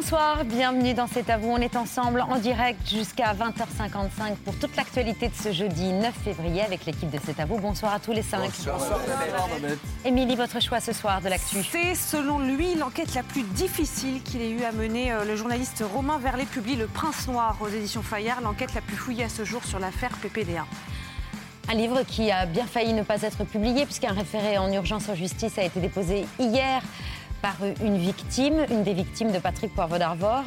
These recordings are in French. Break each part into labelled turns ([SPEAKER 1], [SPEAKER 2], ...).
[SPEAKER 1] Bonsoir, bienvenue dans C'est à vous. On est ensemble en direct jusqu'à 20h55 pour toute l'actualité de ce jeudi 9 février avec l'équipe de C'est à vous. Bonsoir à tous les cinq.
[SPEAKER 2] Bonsoir, Babette.
[SPEAKER 1] Émilie, votre choix ce soir de l'actu
[SPEAKER 3] C'est selon lui l'enquête la plus difficile qu'il ait eu à mener. Euh, le journaliste Romain Verlet publie Le Prince Noir aux éditions Fayard, l'enquête la plus fouillée à ce jour sur l'affaire PPDA.
[SPEAKER 1] Un livre qui a bien failli ne pas être publié puisqu'un référé en urgence en justice a été déposé hier par une victime, une des victimes de Patrick Poivre d'Arvor,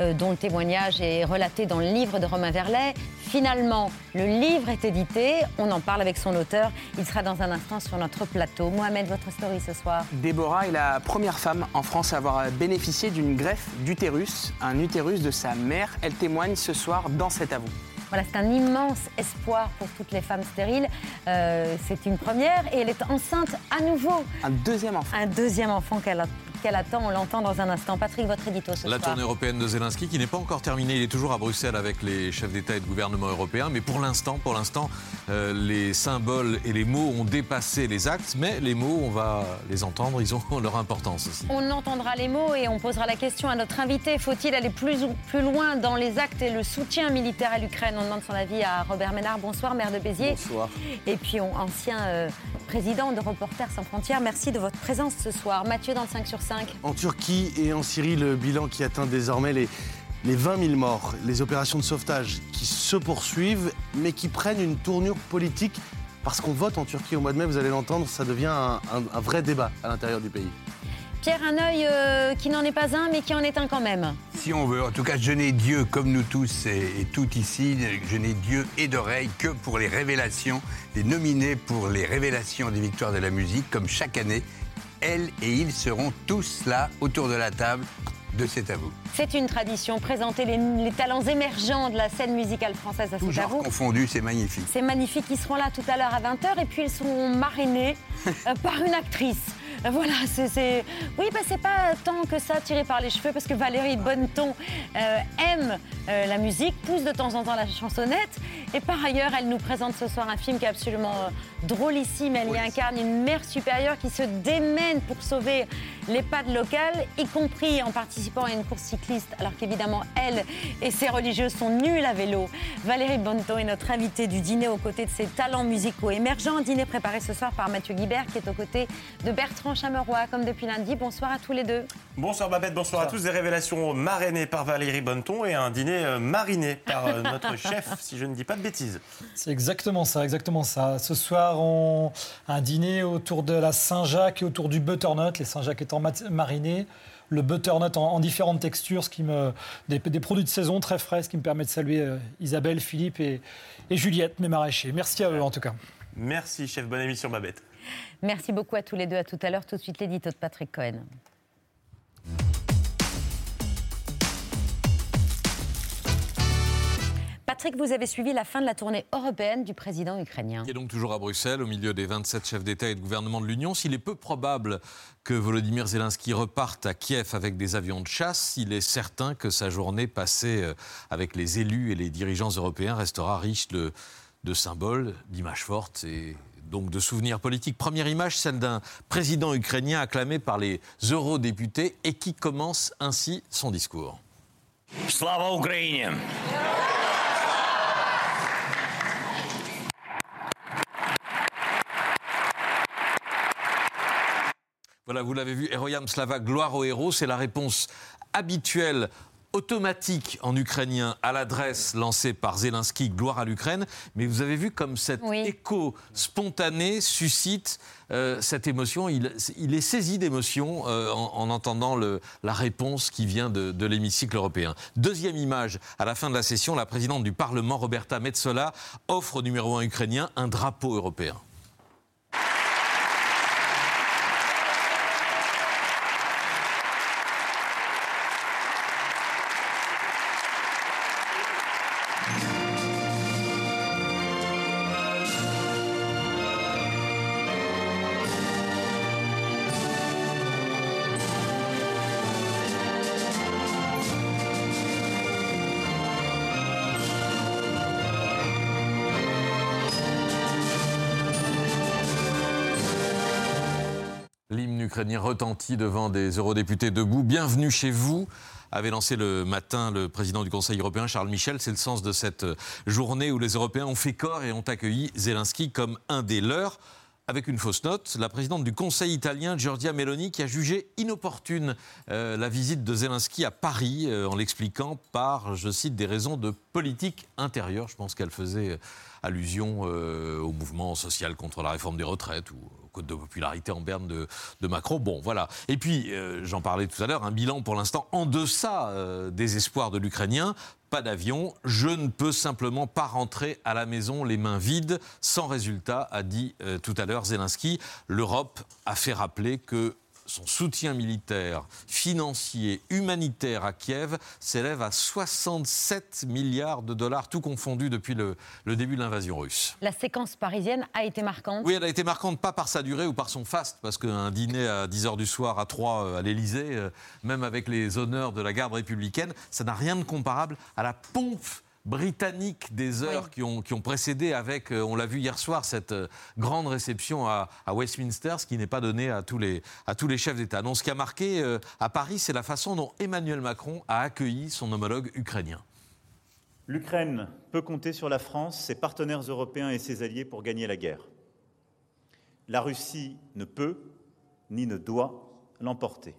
[SPEAKER 1] euh, dont le témoignage est relaté dans le livre de Romain Verlet. Finalement, le livre est édité. On en parle avec son auteur. Il sera dans un instant sur notre plateau. Mohamed, votre story ce soir.
[SPEAKER 2] Déborah est la première femme en France à avoir bénéficié d'une greffe d'utérus, un utérus de sa mère. Elle témoigne ce soir dans cet avou.
[SPEAKER 1] Voilà, c'est un immense espoir pour toutes les femmes stériles. Euh, c'est une première et elle est enceinte à nouveau.
[SPEAKER 2] Un deuxième enfant.
[SPEAKER 1] Un deuxième enfant qu'elle a qu'elle attend. On l'entend dans un instant. Patrick, votre édito ce
[SPEAKER 4] La tournée européenne de Zelensky qui n'est pas encore terminée. Il est toujours à Bruxelles avec les chefs d'État et de gouvernement européens. Mais pour l'instant, pour l'instant, euh, les symboles et les mots ont dépassé les actes. Mais les mots, on va les entendre. Ils ont leur importance aussi.
[SPEAKER 1] On entendra les mots et on posera la question à notre invité. Faut-il aller plus, plus loin dans les actes et le soutien militaire à l'Ukraine? On demande son avis à Robert Ménard. Bonsoir, maire de Béziers.
[SPEAKER 2] Bonsoir.
[SPEAKER 1] Et puis, ancien euh, président de Reporters sans frontières. Merci de votre présence ce soir. Mathieu dans le 5 sur 5.
[SPEAKER 5] En Turquie et en Syrie, le bilan qui atteint désormais les, les 20 000 morts, les opérations de sauvetage qui se poursuivent, mais qui prennent une tournure politique. Parce qu'on vote en Turquie au mois de mai, vous allez l'entendre, ça devient un, un, vrai débat à l'intérieur du pays.
[SPEAKER 1] Pierre, un œil euh, qui n'en est pas un, mais qui en est un quand même.
[SPEAKER 6] Si on veut. En tout cas, je n'ai Dieu, comme nous tous et, et tout ici, je n'ai Dieu et d'oreilles que pour les révélations, les nominés pour les révélations des victoires de la musique, comme chaque année elle et ils seront tous là autour de la table de C'est à vous.
[SPEAKER 1] C'est une tradition, présenter les, talents émergents de la scène musicale française à C'est à vous.
[SPEAKER 6] confondu, c'est magnifique.
[SPEAKER 1] C'est magnifique, ils seront là tout à l'heure à 20h et puis ils seront marrainés euh, par une actrice. Euh, voilà, c'est. Oui, bah, c'est pas tant que ça tiré par les cheveux, parce que Valérie Bonneton euh, aime euh, la musique, pousse de temps en temps la chansonnette. Et par ailleurs, elle nous présente ce soir un film qui est absolument drôlissime. Elle y incarne une mère supérieure qui se démène pour sauver l'EHPAD locales, y compris en participant à une course cycliste, alors qu'évidemment, elle et ses religieuses sont nulles à vélo. Valérie Bonneton est notre invitée du dîner aux côtés de ses talents musicaux émergents. Dîner préparé ce soir par Mathieu Guibert, qui est aux côtés de Bertrand Chameroy, comme depuis lundi. Bonsoir à tous les deux.
[SPEAKER 7] Bonsoir Babette, bonsoir, à tous. Des révélations marrainées par Valérie Bonneton et un dîner euh, mariné par euh, notre chef, si je ne dis pas de bêtises.
[SPEAKER 8] C'est exactement ça, exactement ça. Ce soir, on... un dîner autour de la Saint-Jacques et autour du butternut. Les Saint-Jacques étant marinés le butternut en, différentes textures, ce qui me, des, produits de saison très frais, ce qui me permet de saluer euh, Isabelle, Philippe et, et Juliette, mes maraîchers. Merci à eux en tout cas.
[SPEAKER 7] Merci chef, bonne émission Babette.
[SPEAKER 1] Merci beaucoup à tous les deux. À tout à l'heure. Tout de suite, l'édito de Patrick Cohen. Patrick, vous avez suivi la fin de la tournée européenne du président ukrainien.
[SPEAKER 4] Il est donc toujours à Bruxelles, au milieu des 27 chefs d'État et de gouvernement de l'Union. S'il est peu probable que Volodymyr Zelensky reparte à Kiev avec des avions de chasse, il est certain que sa journée passée euh, avec les élus et les dirigeants européens restera riche de, de symboles, d'images fortes et donc de souvenirs politiques. Première image, celle d'un président ukrainien acclamé par les eurodéputés et qui commence ainsi son discours.
[SPEAKER 9] Slava Ukraine
[SPEAKER 4] Voilà, vous l'avez vu, Heroyam Slava, gloire aux héros, c'est la réponse habituelle automatique en ukrainien à l'adresse lancée par Zelensky, gloire à l'Ukraine. Mais vous avez vu comme cet
[SPEAKER 1] Oui.
[SPEAKER 4] écho spontané suscite euh, cette émotion. Il, il est saisi d'émotion euh, en, en entendant le- la réponse qui vient de, de l'hémicycle européen. Deuxième image, à la fin de la session, la présidente du Parlement, Roberta Metsola, offre au numéro un ukrainien un drapeau européen. Retentit devant des eurodéputés debout. Bienvenue chez vous avait lancé le matin le président du Conseil européen, Charles Michel. C'est le sens de cette journée où les Européens ont fait corps et ont accueilli Zelensky comme un des leurs. Avec une fausse note, la présidente du Conseil italien, Giorgia Meloni, qui a jugé inopportune euh, la visite de Zelensky à Paris, euh, en l'expliquant par, je cite, des raisons de politique intérieure. Je pense qu'elle faisait euh, allusion au mouvement social contre la réforme des retraites ou de popularité en berne de, de Macron. Bon, voilà. Et puis, euh, j'en parlais tout à l'heure, un bilan pour l'instant en deçà euh, des espoirs de l'Ukrainien. Pas d'avion, je ne peux simplement pas rentrer à la maison les mains vides, sans résultat, a dit euh, tout à l'heure Zelensky. L'Europe a fait rappeler que son soutien militaire, financier, humanitaire à Kiev s'élève à 67 milliards de dollars, tout confondu depuis le, le début de l'invasion russe.
[SPEAKER 1] La séquence parisienne a été marquante.
[SPEAKER 4] Oui, elle a été marquante pas par sa durée ou par son faste, parce qu'un dîner à 10h du soir à 3 à l'Élysée, euh, même avec les honneurs de la garde républicaine, ça n'a rien de comparable à la pompe britannique des heures
[SPEAKER 1] Oui.
[SPEAKER 4] qui, ont, qui ont précédé avec, euh, on l'a vu hier soir, cette euh, grande réception à, à Westminster, ce qui n'est pas donné à tous les, à tous les chefs d'État. Non, ce qui a marqué euh, à Paris, c'est la façon dont Emmanuel Macron a accueilli son homologue ukrainien.
[SPEAKER 10] L'Ukraine peut compter sur la France, ses partenaires européens et ses alliés pour gagner la guerre. La Russie ne peut ni ne doit l'emporter.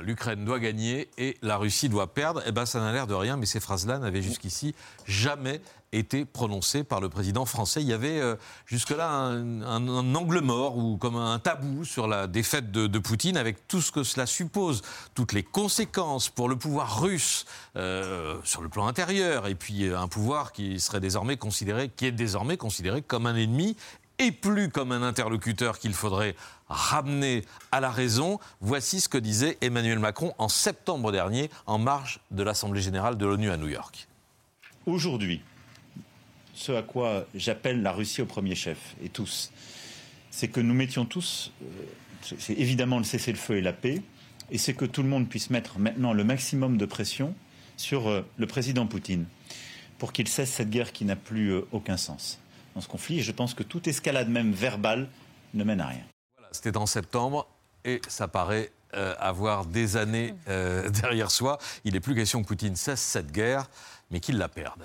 [SPEAKER 4] L'Ukraine doit gagner et la Russie doit perdre. Eh ben, ça n'a l'air de rien, mais ces phrases-là n'avaient jusqu'ici jamais été prononcées par le président français. Il y avait euh, jusque-là un, angle mort ou comme un tabou sur la défaite de, de Poutine, avec tout ce que cela suppose, toutes les conséquences pour le pouvoir russe euh, sur le plan intérieur, et puis euh, un pouvoir qui serait désormais considéré, qui est désormais considéré comme un ennemi et plus comme un interlocuteur qu'il faudrait ramener à la raison. Voici ce que disait Emmanuel Macron en septembre dernier en marge de l'Assemblée générale de l'ONU à New York.
[SPEAKER 10] Aujourd'hui, ce à quoi j'appelle la Russie au premier chef, et tous, c'est que nous mettions tous, euh, c'est évidemment le cessez-le-feu et la paix, et c'est que tout le monde puisse mettre maintenant le maximum de pression sur euh, le président Poutine pour qu'il cesse cette guerre qui n'a plus euh, aucun sens dans ce conflit. Et je pense que toute escalade, même verbale, ne mène à rien.
[SPEAKER 4] Voilà, C'était en septembre et ça paraît euh, avoir des années euh, derrière soi. Il n'est plus question que Poutine cesse cette guerre, mais qu'il la perde.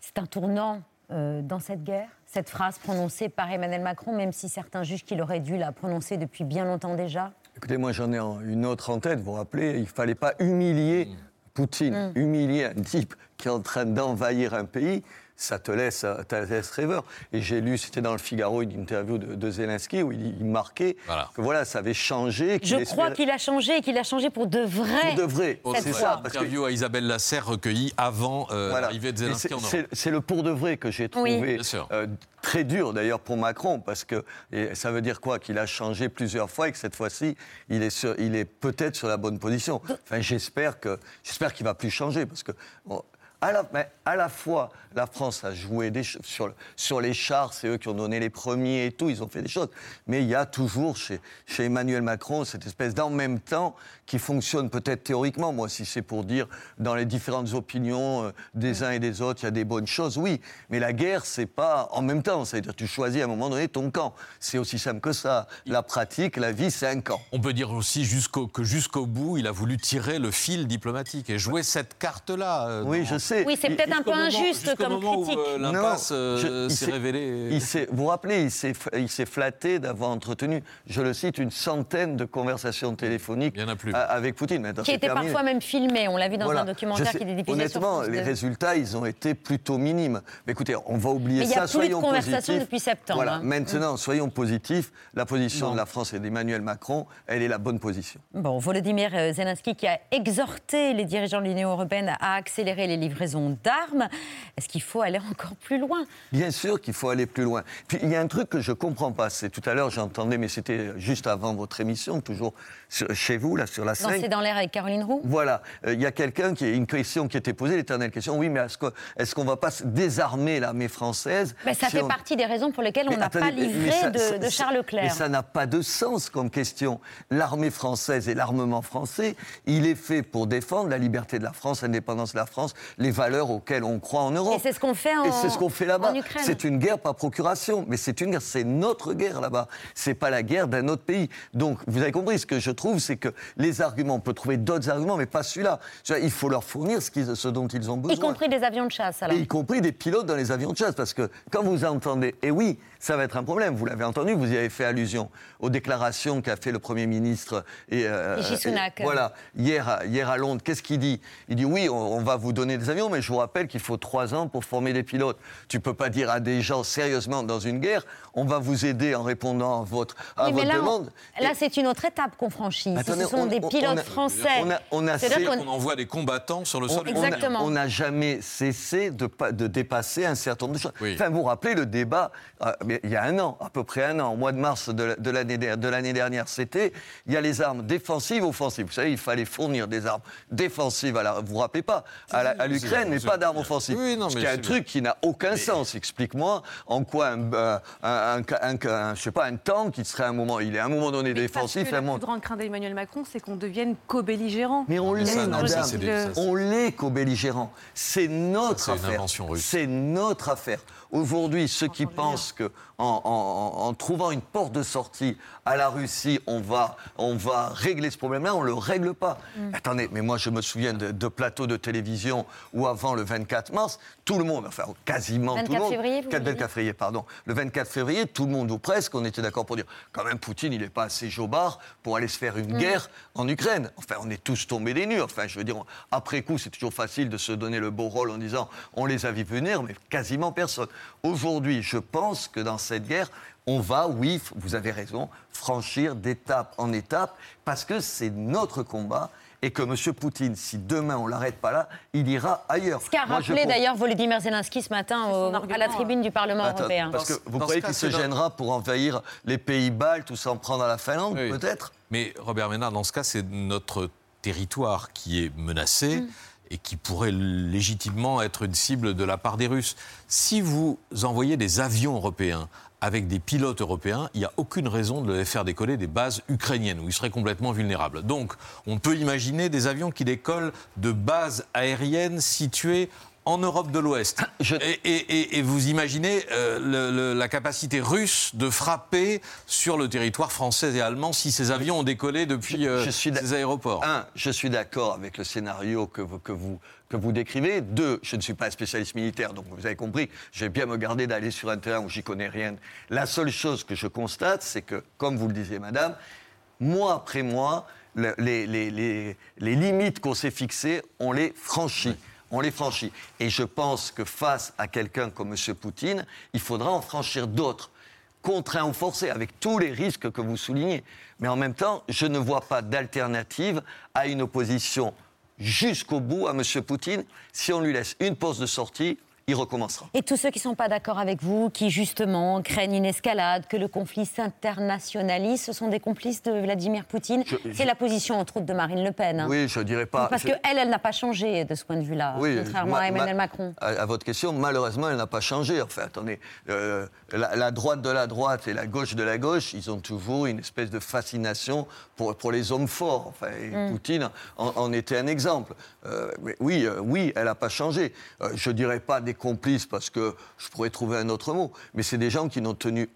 [SPEAKER 1] C'est un tournant euh, dans cette guerre, cette phrase prononcée par Emmanuel Macron, même si certains jugent qu'il aurait dû la prononcer depuis bien longtemps déjà.
[SPEAKER 11] Écoutez, moi j'en ai une autre en tête, vous vous rappelez, il ne fallait pas humilier Poutine, humilier un type qui est en train d'envahir un pays, ça te laisse, ça te laisse rêveur. Et j'ai lu, c'était dans le Figaro, une interview de, de Zelensky où il, il marquait
[SPEAKER 4] Voilà.
[SPEAKER 11] que voilà, ça avait changé. qu'il
[SPEAKER 1] Je crois qu'il a changé et qu'il a changé pour de vrai.
[SPEAKER 11] Pour de vrai, c'est ça. Parce que
[SPEAKER 4] Interview à Isabelle Lasserre recueillie avant euh,
[SPEAKER 11] Voilà.
[SPEAKER 4] l'arrivée de Zelensky
[SPEAKER 11] c'est-
[SPEAKER 4] en Europe.
[SPEAKER 11] c'est- le pour de vrai que j'ai trouvé
[SPEAKER 4] Bien sûr.
[SPEAKER 11] euh, très dur d'ailleurs pour Macron parce que et ça veut dire quoi? Qu'il a changé plusieurs fois et que cette fois-ci il est sur- il est peut-être sur la bonne position. Enfin j'espère que j'espère qu'il va plus changer parce que bon, à la, mais à la fois, la France a joué sur les chars, c'est eux qui ont donné les premiers et tout, ils ont fait des choses. Mais il y a toujours chez, chez Emmanuel Macron cette espèce d'en même temps qui fonctionne peut-être théoriquement. Moi, si c'est pour dire dans les différentes opinions euh, des uns et des autres, il y a des bonnes choses, oui. Mais la guerre, c'est pas en même temps. C'est-à-dire tu choisis à un moment donné ton camp. C'est aussi simple que ça. La pratique, la vie, c'est un camp.
[SPEAKER 4] On peut dire aussi jusqu'au- que jusqu'au bout, il a voulu tirer le fil diplomatique et jouer cette carte-là. euh,
[SPEAKER 11] Oui,
[SPEAKER 4] dans
[SPEAKER 11] je sait.
[SPEAKER 1] Oui, c'est
[SPEAKER 11] Il-
[SPEAKER 1] peut-être un peu
[SPEAKER 4] moment-
[SPEAKER 1] injuste comme critique.
[SPEAKER 4] euh, l'impasse
[SPEAKER 11] Non,
[SPEAKER 4] euh,
[SPEAKER 11] je- il
[SPEAKER 4] s'est
[SPEAKER 11] s'est-
[SPEAKER 4] révélée.
[SPEAKER 11] Il s'est- vous vous rappelez, il s'est, il s'est flatté d'avoir entretenu, je le cite, une centaine de conversations téléphoniques
[SPEAKER 4] Il y en a plus.
[SPEAKER 11] Avec Poutine. Maintenant,
[SPEAKER 1] Qui était
[SPEAKER 11] terminé.
[SPEAKER 1] parfois même filmé. On l'a vu dans
[SPEAKER 11] Voilà.
[SPEAKER 1] un documentaire
[SPEAKER 11] sais-
[SPEAKER 1] qui était diffusé
[SPEAKER 11] Honnêtement, les
[SPEAKER 1] 2.
[SPEAKER 11] résultats, ils ont été plutôt minimes. Mais écoutez, on va oublier
[SPEAKER 1] Mais il y a
[SPEAKER 11] ça.
[SPEAKER 1] plus de conversation depuis septembre,
[SPEAKER 11] Voilà.
[SPEAKER 1] hein.
[SPEAKER 11] Maintenant, soyons positifs. La position
[SPEAKER 1] Bon.
[SPEAKER 11] de la France et d'Emmanuel Macron, elle est la bonne position.
[SPEAKER 1] Bon, Volodymyr euh, Zelensky qui a exhorté les dirigeants de l'Union européenne à accélérer les livraisons d'armes. Est-ce qu'il faut aller encore plus loin?
[SPEAKER 11] Bien sûr qu'il faut aller plus loin. Puis il y a un truc que je comprends pas. C'est tout à l'heure, j'entendais, mais c'était juste avant votre émission, toujours chez vous, là, sur la scène.
[SPEAKER 1] c'est dans l'air avec Caroline Roux
[SPEAKER 11] Voilà, Euh, il y a quelqu'un qui une question qui était posée, l'éternelle question. Oui, mais est-ce qu'on ne va pas désarmer l'armée française
[SPEAKER 1] Ben, Ça
[SPEAKER 11] si
[SPEAKER 1] fait
[SPEAKER 11] on-
[SPEAKER 1] partie des raisons pour lesquelles on
[SPEAKER 11] Mais
[SPEAKER 1] n'a pas
[SPEAKER 11] mais-
[SPEAKER 1] livré
[SPEAKER 11] mais ça-
[SPEAKER 1] de,
[SPEAKER 11] ça-
[SPEAKER 1] de
[SPEAKER 11] ça-
[SPEAKER 1] Charles
[SPEAKER 11] Mais
[SPEAKER 1] Leclerc.
[SPEAKER 11] ça n'a pas de sens comme question. L'armée française et l'armement français, il est fait pour défendre la liberté de la France, l'indépendance de la France, les valeurs auxquelles on croit en Europe.
[SPEAKER 1] Et c'est ce qu'on fait en-
[SPEAKER 11] Et c'est ce qu'on fait là-bas. C'est une guerre par procuration, mais c'est une guerre, c'est notre guerre là-bas. C'est pas la guerre d'un autre pays. Donc, vous avez compris, ce que je trouve, c'est que les arguments, on peut trouver d'autres arguments, mais pas celui-là. Il faut leur fournir ce, dont ils ont besoin.
[SPEAKER 1] Y compris des avions de chasse, alors.
[SPEAKER 11] Et y compris des pilotes dans les avions de chasse. Parce que quand vous entendez, et oui, ça va être un problème, vous l'avez entendu, vous y avez fait allusion aux déclarations qu'a fait le Premier ministre. Et, euh, et voilà, hier, à- hier à Londres, qu'est-ce qu'il dit? Il dit oui, on, on va vous donner des avions, mais je vous rappelle qu'il faut trois ans pour former des pilotes. Tu peux pas dire à des gens sérieusement dans une guerre, on va vous aider en répondant à votre, à
[SPEAKER 1] Oui, mais
[SPEAKER 11] votre
[SPEAKER 1] là, on-
[SPEAKER 11] demande.
[SPEAKER 1] là
[SPEAKER 11] Et-
[SPEAKER 1] c'est une autre étape qu'on franchit. Si ce sont
[SPEAKER 11] on-
[SPEAKER 1] des pilotes
[SPEAKER 11] on a-
[SPEAKER 1] français.
[SPEAKER 11] on a- on a
[SPEAKER 1] C'est-à-dire qu'on-
[SPEAKER 4] On envoie des combattants sur le sol.
[SPEAKER 11] on-
[SPEAKER 1] Exactement.
[SPEAKER 11] On n'a jamais cessé de, pa- de dépasser un certain nombre de choses.
[SPEAKER 4] Oui.
[SPEAKER 11] Enfin, vous vous rappelez le débat, euh, il y a un an, à peu près un an, au mois de mars de, de l'année der- de l'année dernière, c'était, il y a les armes défensives, offensives. Vous savez, il fallait fournir des armes défensives, à la, vous vous rappelez pas, à l'Ukraine, mais pas d'armes offensives.
[SPEAKER 4] Oui, non,
[SPEAKER 11] Ce
[SPEAKER 4] mais
[SPEAKER 11] qui est un truc qui n'a aucun sens. Explique-moi en quoi un, euh, un, un- un- un- je sais pas, un tank, il serait à un moment, il est à un moment donné
[SPEAKER 3] Mais
[SPEAKER 11] défensif,
[SPEAKER 3] parce que
[SPEAKER 11] à un moment...
[SPEAKER 3] plus grande crainte d'Emmanuel Macron, c'est qu'on devienne co-belligérant.
[SPEAKER 11] Mais on l'est, madame.
[SPEAKER 4] ça, des- ça,
[SPEAKER 11] On l'est co-belligérant. C'est notre
[SPEAKER 4] Ça,
[SPEAKER 11] affaire. C'est notre affaire. Aujourd'hui, ceux qui pensent que en, en- en trouvant une porte de sortie à la Russie, on va, on va régler ce problème-là, on ne le règle pas.
[SPEAKER 1] Mm.
[SPEAKER 11] Attendez, mais moi je me souviens de, de plateaux de télévision où avant le 24 mars, tout le monde, enfin quasiment tout
[SPEAKER 1] 24
[SPEAKER 11] le monde,
[SPEAKER 1] février, vous
[SPEAKER 11] 4
[SPEAKER 1] voulez
[SPEAKER 11] 24 février, pardon, le 24 février, tout le monde ou presque, on était d'accord pour dire, quand même Poutine, il n'est pas assez jobard pour aller se faire une
[SPEAKER 1] Mm.
[SPEAKER 11] guerre en Ukraine. Enfin, on est tous tombés des nues. Enfin, je veux dire, après coup, c'est toujours facile de se donner le beau rôle en disant, on les a vus venir, mais quasiment personne. Aujourd'hui, je pense que dans cette guerre, on va, oui, vous avez raison, franchir d'étape en étape, parce que c'est notre combat. Et que M. Poutine, si demain on l'arrête pas là, il ira ailleurs.
[SPEAKER 1] Ce qu'a
[SPEAKER 11] je
[SPEAKER 1] rappelé d'ailleurs Volodymyr Zelensky ce matin au- à la tribune du Parlement
[SPEAKER 11] Attends,
[SPEAKER 1] européen.
[SPEAKER 11] Parce que vous
[SPEAKER 4] dans
[SPEAKER 11] croyez qu'il se gênera pour envahir les pays baltes ou s'en prendre à la Finlande,
[SPEAKER 4] Oui.
[SPEAKER 11] peut-être
[SPEAKER 4] Mais Robert Ménard, dans ce cas, c'est notre territoire qui est menacé
[SPEAKER 1] Mm.
[SPEAKER 4] et qui pourrait légitimement être une cible de la part des Russes. Si vous envoyez des avions européens avec des pilotes européens, il n'y a aucune raison de les faire décoller des bases ukrainiennes où ils seraient complètement vulnérables. Donc, on peut imaginer des avions qui décollent de bases aériennes situées en Europe de l'Ouest.
[SPEAKER 11] Je-
[SPEAKER 4] Et, et- et- et vous imaginez euh, le- le- la capacité russe de frapper sur le territoire français et allemand si ces avions ont décollé depuis euh,
[SPEAKER 11] je suis d'a-
[SPEAKER 4] ces aéroports.
[SPEAKER 11] Un, je suis d'accord avec le scénario que vous, que, vous, que vous décrivez. Deux, je ne suis pas un spécialiste militaire, donc vous avez compris, je vais bien me garder d'aller sur un terrain où j'y connais rien. La seule chose que je constate, c'est que, comme vous le disiez, madame, mois après mois, le- les, les- les- les limites qu'on s'est fixées, on les franchit. On les franchit. Et je pense que face à quelqu'un comme M. Poutine, il faudra en franchir d'autres contraint ou forcé, avec tous les risques que vous soulignez. Mais en même temps, je ne vois pas d'alternative à une opposition jusqu'au bout à M. Poutine. Si on lui laisse une pause de sortie, il recommencera.
[SPEAKER 1] Et tous ceux qui ne sont pas d'accord avec vous, qui justement craignent une escalade, que le conflit s'internationalise, ce sont des complices de Vladimir Poutine. C'est la position, entre autres, de Marine Le Pen. hein.
[SPEAKER 11] Oui, je dirais pas.
[SPEAKER 1] Parce
[SPEAKER 11] je-
[SPEAKER 1] qu'elle, elle n'a pas changé de ce point de vue-là,
[SPEAKER 11] Oui,
[SPEAKER 1] contrairement
[SPEAKER 11] ma-
[SPEAKER 1] à Emmanuel
[SPEAKER 11] ma-
[SPEAKER 1] Macron.
[SPEAKER 11] À, à votre question, malheureusement, elle n'a pas changé. Enfin, attendez, euh, la, la droite de la droite et la gauche de la gauche, ils ont toujours une espèce de fascination pour, pour les hommes forts. Enfin, et
[SPEAKER 1] Mm.
[SPEAKER 11] Poutine en, en était un exemple. Euh, mais oui, euh, oui, elle n'a pas changé. Euh, je dirais pas des complices parce que je pourrais trouver un autre mot, mais c'est des gens qui n'ont tenu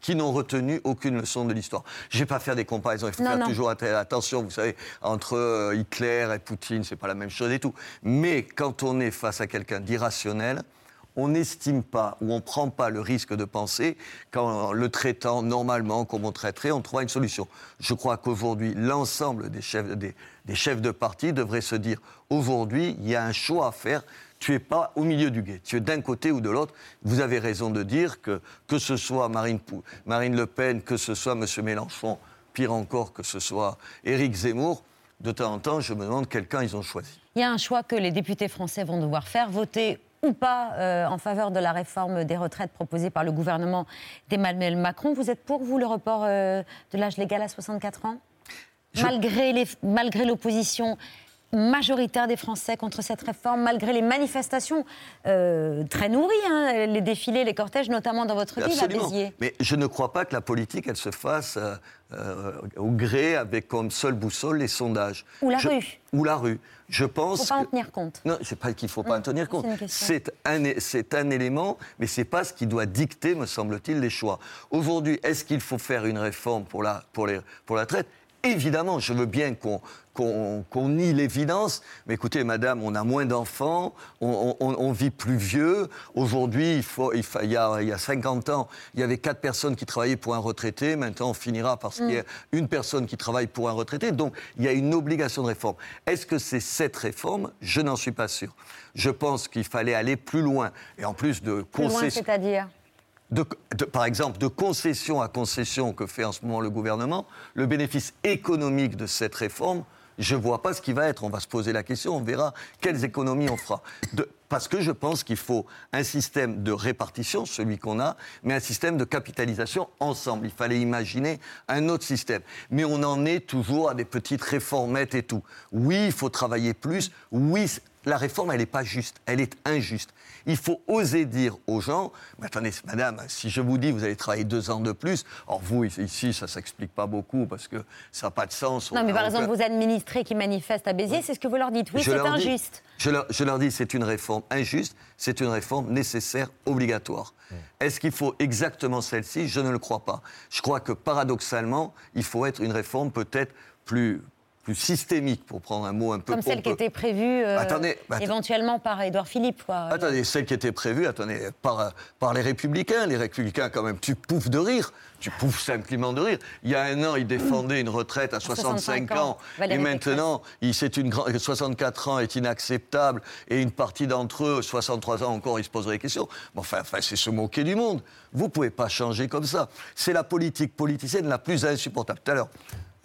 [SPEAKER 11] qui n'ont retenu aucune leçon de l'histoire. Je ne vais pas faire des comparaisons, il faut
[SPEAKER 1] Non,
[SPEAKER 11] faire
[SPEAKER 1] non.
[SPEAKER 11] toujours atte- attention, vous savez, entre euh, Hitler et Poutine, c'est pas la même chose et tout. Mais quand on est face à quelqu'un d'irrationnel, on n'estime pas ou on ne prend pas le risque de penser qu'en le traitant normalement comme on traiterait, on trouvera une solution. Je crois qu'aujourd'hui, l'ensemble des chefs, des, des chefs de parti devraient se dire aujourd'hui, il y a un choix à faire. Tu n'es pas au milieu du guet, tu es d'un côté ou de l'autre. Vous avez raison de dire que que ce soit Marine, Pou- Marine Le Pen, que ce soit M. Mélenchon, pire encore que ce soit Éric Zemmour, de temps en temps, je me demande quel camp ils ont choisi.
[SPEAKER 1] Il y a un choix que les députés français vont devoir faire, voter ou pas euh, en faveur de la réforme des retraites proposée par le gouvernement d'Emmanuel Macron. Vous êtes pour, vous, le report euh, de l'âge légal à 64 ans?
[SPEAKER 11] Je-
[SPEAKER 1] Malgré les- Malgré l'opposition majoritaire des Français contre cette réforme, malgré les manifestations euh, très nourries, hein, les défilés, les cortèges, notamment dans votre ville, à. Béziers.
[SPEAKER 11] Mais je ne crois pas que la politique, elle se fasse euh, euh, au gré avec comme seule boussole les sondages.
[SPEAKER 1] Ou la
[SPEAKER 11] Je-
[SPEAKER 1] rue.
[SPEAKER 11] Ou la rue. Je
[SPEAKER 1] Il
[SPEAKER 11] pense.
[SPEAKER 1] ne faut pas en tenir compte.
[SPEAKER 11] Non, c'est pas qu'il faut pas en tenir compte.
[SPEAKER 1] c'est
[SPEAKER 11] un, é- c'est un élément, mais c'est pas ce qui doit dicter, me semble-t-il, les choix. Aujourd'hui, est-ce qu'il faut faire une réforme pour la, pour les, pour la traite? Évidemment, je veux bien qu'on qu'on nie l'évidence, mais écoutez, madame, on a moins d'enfants, on, on- on vit plus vieux. Aujourd'hui, il, faut, il, fa- il, y a, il y a 50 ans, il y avait quatre personnes qui travaillaient pour un retraité. Maintenant, on finira par ce qu'il y a une personne qui travaille pour un retraité. Donc, il y a une obligation de réforme. Est-ce que c'est cette réforme? Je n'en suis pas sûr. Je pense qu'il fallait aller plus loin. Et en plus de concessions
[SPEAKER 1] c'est-à-dire?
[SPEAKER 11] de- de- par exemple, de concession à concession que fait en ce moment le gouvernement, le bénéfice économique de cette réforme, je ne vois pas ce qui va être. On va se poser la question, on verra quelles économies on fera. Parce que je pense qu'il faut un système de répartition, celui qu'on a, mais un système de capitalisation ensemble. Il fallait imaginer un autre système. Mais on en est toujours à des petites réformettes et tout. Oui, il faut travailler plus. Oui, la réforme, elle n'est pas juste, elle est injuste. Il faut oser dire aux gens, mais attendez, madame, si je vous dis vous allez travailler deux ans de plus, or vous, ici, ça ne s'explique pas beaucoup parce que ça n'a pas de sens.
[SPEAKER 1] Non,
[SPEAKER 11] On
[SPEAKER 1] mais
[SPEAKER 11] a
[SPEAKER 1] par
[SPEAKER 11] aucun-
[SPEAKER 1] exemple, vos administrés qui manifestent à Béziers, c'est ce que vous leur dites. Oui, c'est
[SPEAKER 11] dis-
[SPEAKER 1] injuste.
[SPEAKER 11] je, leur, je leur dis, c'est une réforme injuste, c'est une réforme nécessaire, obligatoire. Est-ce qu'il faut exactement celle-ci? Je ne le crois pas. Je crois que paradoxalement, il faut être une réforme peut-être plus, plus systémique, pour prendre un mot un peu
[SPEAKER 1] Comme celle qui était prévue euh,
[SPEAKER 11] Attendez, bah,
[SPEAKER 1] éventuellement par Édouard Philippe. Quoi.
[SPEAKER 11] Attendez, celle qui était prévue, attendez, par, par les Républicains. Les Républicains, quand même, tu pouffes de rire. Tu pouffes simplement de rire. Il y a un an, ils défendaient une retraite à 65 ans.
[SPEAKER 1] ans.
[SPEAKER 11] Et maintenant, il- c'est une grande- 64 ans est inacceptable. Et une partie d'entre eux, 63 ans encore, ils se poseraient des questions. Mais enfin, enfin c'est se moquer du monde. Vous ne pouvez pas changer comme ça. C'est la politique politicienne la plus insupportable. Tout à l'heure,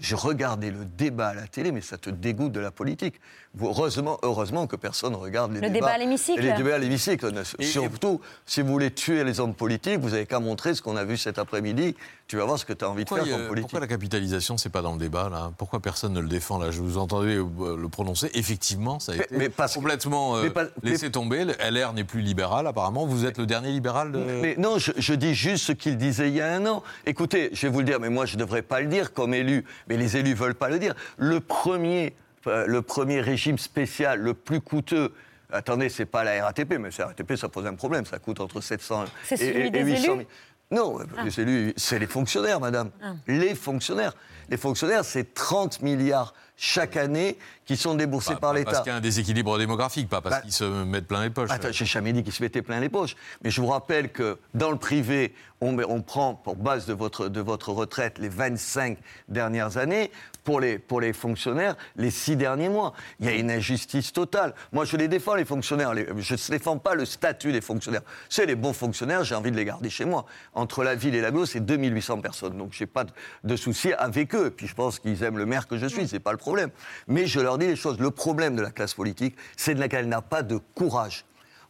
[SPEAKER 11] je regardais le débat à la télé, mais ça te dégoûte de la politique. Vous- heureusement, heureusement que personne regarde les
[SPEAKER 1] Le
[SPEAKER 11] débats.
[SPEAKER 1] débat à l'hémicycle.
[SPEAKER 11] Les débats à l'hémicycle. Surtout, si vous voulez tuer les hommes politiques, vous avez qu'à montrer ce qu'on a vu cet après-midi. Tu vas voir ce que tu as envie de faire comme politique.
[SPEAKER 4] pourquoi la capitalisation, c'est pas dans le débat là? Pourquoi personne ne le défend là? Je vous entendais euh, le prononcer. Effectivement, ça a
[SPEAKER 11] Mais-
[SPEAKER 4] été
[SPEAKER 11] mais parce que-
[SPEAKER 4] complètement euh,
[SPEAKER 11] mais pas-
[SPEAKER 4] laissé tomber. Le LR n'est plus libéral apparemment. Vous êtes le dernier libéral. de-
[SPEAKER 11] Mais non, je, je dis juste ce qu'il disait il y a un an. Écoutez, je vais vous le dire, mais moi je ne devrais pas le dire comme élu, mais les élus veulent pas le dire. Le premier, le premier régime spécial, le plus coûteux, attendez, c'est pas la RATP, mais la RATP ça pose un problème, ça coûte entre 700
[SPEAKER 1] C'est
[SPEAKER 11] et,
[SPEAKER 1] celui
[SPEAKER 11] et- et
[SPEAKER 1] des
[SPEAKER 11] 800 000.
[SPEAKER 1] élus
[SPEAKER 11] Non, les élus, c'est les fonctionnaires, madame. Les fonctionnaires. Les fonctionnaires, c'est 30 milliards chaque année qui sont déboursés
[SPEAKER 4] Pas-
[SPEAKER 11] par l'État.
[SPEAKER 4] Parce qu'il y a un déséquilibre démographique, pas parce
[SPEAKER 11] Bah-
[SPEAKER 4] qu'ils se mettent plein les poches.
[SPEAKER 11] Attends, j'ai jamais dit qu'ils se mettaient plein les poches. Mais je vous rappelle que dans le privé, on, prend pour base de votre, de votre retraite les 25 dernières années. Pour les, pour les fonctionnaires, les six derniers mois. Il y a une injustice totale. Moi, je les défends, les fonctionnaires. Les- je ne défends pas le statut des fonctionnaires. C'est les bons fonctionnaires, j'ai envie de les garder chez moi. Entre la ville et la gauche, c'est 2800 personnes. Donc, je n'ai pas de, de souci avec eux. Puis, je pense qu'ils aiment le maire que je suis, c'est pas le problème. Mais je leur dis les choses. Le problème de la classe politique, c'est qu'elle n'a pas de courage